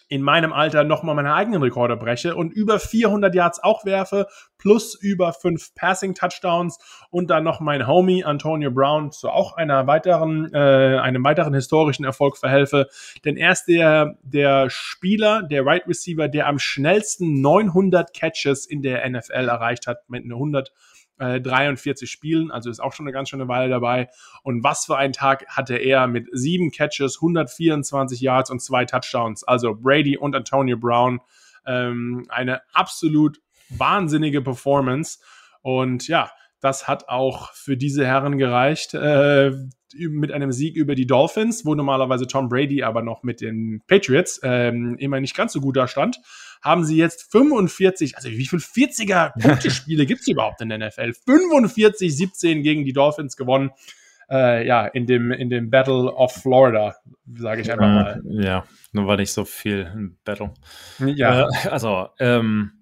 in meinem Alter nochmal meine eigenen Rekorde breche und über 400 Yards auch werfe, plus über fünf Passing Touchdowns und dann noch mein Homie Antonio Brown zu auch einer weiteren, äh, einem weiteren historischen Erfolg verhelfe. Denn er ist der, der Spieler, der Right Receiver, der am schnellsten 900 Catches in der NFL erreicht hat mit 100 43 äh, Spielen, also ist auch schon eine ganz schöne Weile dabei. Und was für ein Tag hatte er mit sieben Catches, 124 Yards und zwei Touchdowns. Also Brady und Antonio Brown. Ähm, eine absolut wahnsinnige Performance. Und ja, das hat auch für diese Herren gereicht. Äh, mit einem Sieg über die Dolphins, wo normalerweise Tom Brady aber noch mit den Patriots ähm, immer nicht ganz so gut da stand haben sie jetzt 45, also wie viel 40er Punktespiele gibt es überhaupt in der NFL? 45, 17 gegen die Dolphins gewonnen. Äh, ja, in dem, in dem Battle of Florida, sage ich einfach mal. Ja, nur war nicht so viel im Battle. Ja. Äh, also, ähm,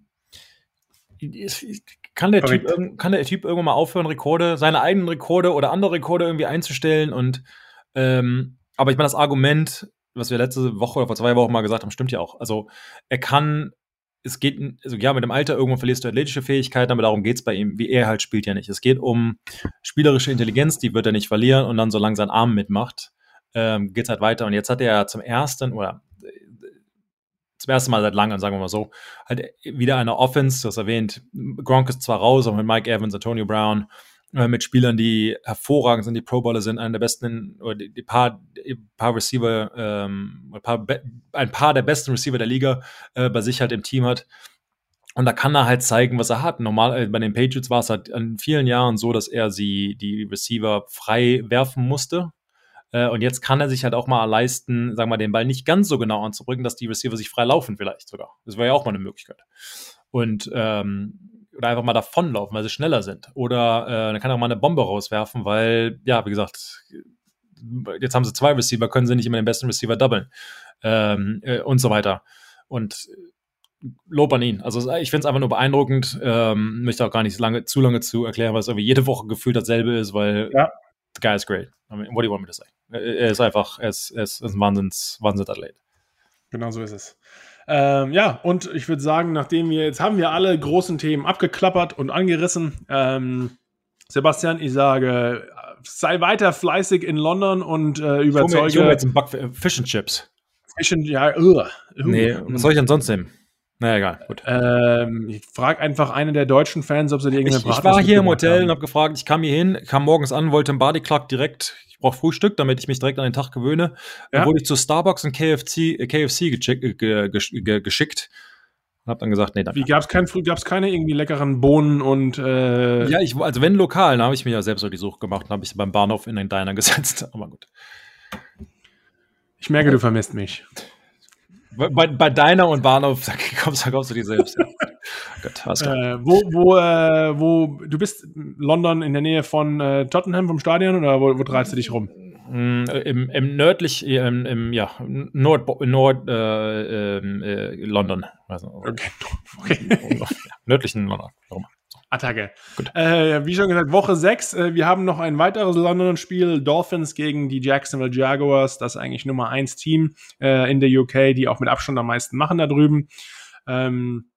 kann der, typ, kann der Typ irgendwann mal aufhören, Rekorde, seine eigenen Rekorde oder andere Rekorde irgendwie einzustellen und ähm, aber ich meine, das Argument, was wir letzte Woche oder vor zwei Wochen mal gesagt haben, stimmt ja auch. Also er kann, es geht, also ja, mit dem Alter irgendwann verlierst du athletische Fähigkeiten, aber darum geht es bei ihm, wie er halt spielt ja nicht. Es geht um spielerische Intelligenz, die wird er nicht verlieren und dann, solange sein Arm mitmacht, ähm, geht es halt weiter. Und jetzt hat er ja zum ersten oder zum ersten Mal seit langem, sagen wir mal so, halt wieder eine Offense, du hast erwähnt, Gronk ist zwar raus, aber mit Mike Evans, Antonio Brown, äh, mit Spielern, die hervorragend sind, die Pro Bowler sind, einer der besten, oder die, die paar, die paar Receiver, ähm, ein, paar ein paar der besten Receiver der Liga äh, bei sich halt im Team hat. Und da kann er halt zeigen, was er hat. Normal, äh, bei den Patriots war es halt in vielen Jahren so, dass er sie, die Receiver frei werfen musste. Äh, und jetzt kann er sich halt auch mal leisten, sagen wir mal, den Ball nicht ganz so genau anzubringen, dass die Receiver sich frei laufen vielleicht sogar. Das wäre ja auch mal eine Möglichkeit. Und ähm, oder einfach mal davonlaufen, weil sie schneller sind. Oder äh, dann kann er auch mal eine Bombe rauswerfen, weil, ja, wie gesagt, jetzt haben sie zwei Receiver, können sie nicht immer den besten Receiver doublen ähm, äh, und so weiter. Und Lob an ihn. Also ich finde es einfach nur beeindruckend. Ähm, möchte auch gar nicht lange, zu lange zu erklären, weil es irgendwie jede Woche gefühlt dasselbe ist, weil ja. The guy is great. I mean, what do you want me to say? Er ist einfach, er ist, er ist ein Wahnsinns, Wahnsinnsathlet. Genau so ist es. Ähm, ja, und ich würde sagen, nachdem wir, jetzt haben wir alle großen Themen abgeklappert und angerissen. Ähm, Sebastian, ich sage, sei weiter fleißig in London und äh, überzeuge. Ich hole mir jetzt einen Back Fish and Chips. Fish and, ja, uh, uh. Nee, was soll ich denn sonst nehmen? Na egal, gut. Ähm, ich frage einfach eine der deutschen Fans, ob sie dir irgendeine Ich, ich war hier im Hotel haben. und habe gefragt, ich kam hier hin, kam morgens an, wollte einen Body Clock direkt ich brauche Frühstück, damit ich mich direkt an den Tag gewöhne. Dann wurde ich zu Starbucks und KFC, KFC geschick, ge, ge, geschickt und habe dann gesagt, nee, danke. Wie gab's kein gab's keine irgendwie leckeren Bohnen und äh Ja, ich also wenn lokal, dann habe ich mir ja selbst auf die Suche gemacht und habe ich beim Bahnhof in den Diner [LAUGHS] gesetzt, aber gut. Ich merke, du vermisst mich. Bei, bei Diner und Bahnhof, da kommst, da kommst du dir selbst. [LAUGHS] Ja. Gott, äh, wo, wo, äh, wo, du bist London in der Nähe von äh, Tottenham vom Stadion oder wo, wo treibst du dich rum? Mm, Im, im nördlich, im, im ja, Nord, Nord äh, ähm, äh, London. Also, okay. [LAUGHS] okay. [LAUGHS] nördlichen London. So. Attacke. Äh, wie schon gesagt, Woche 6. Äh, wir haben noch ein weiteres London-Spiel. Dolphins gegen die Jacksonville Jaguars. Das ist eigentlich Nummer 1 Team äh, in der UK, die auch mit Abstand am meisten machen da drüben. Ähm,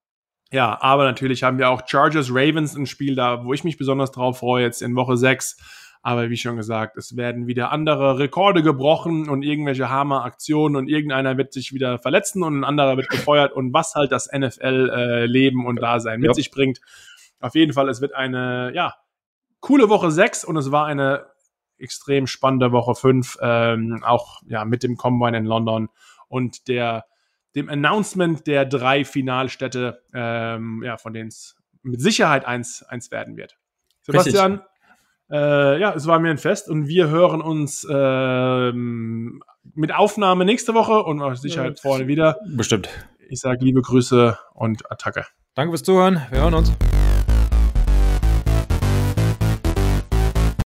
ja, aber natürlich haben wir auch Chargers Ravens ein Spiel da, wo ich mich besonders drauf freue, jetzt in Woche 6. Aber wie schon gesagt, es werden wieder andere Rekorde gebrochen und irgendwelche Hammer-Aktionen und irgendeiner wird sich wieder verletzen und ein anderer wird gefeuert und was halt das NFL-Leben äh, und Dasein mit ja. sich bringt. Auf jeden Fall, es wird eine, ja, coole Woche 6 und es war eine extrem spannende Woche 5, ähm, auch ja, mit dem Combine in London und der, dem Announcement der drei Finalstädte, ähm, ja, von denen es mit Sicherheit eins, eins werden wird. Sebastian. Äh, ja, es war mir ein Fest und wir hören uns ähm, mit Aufnahme nächste Woche und mit Sicherheit ja, vorne wieder. Bestimmt. Ich sage liebe Grüße und Attacke. Danke fürs Zuhören. Wir hören uns.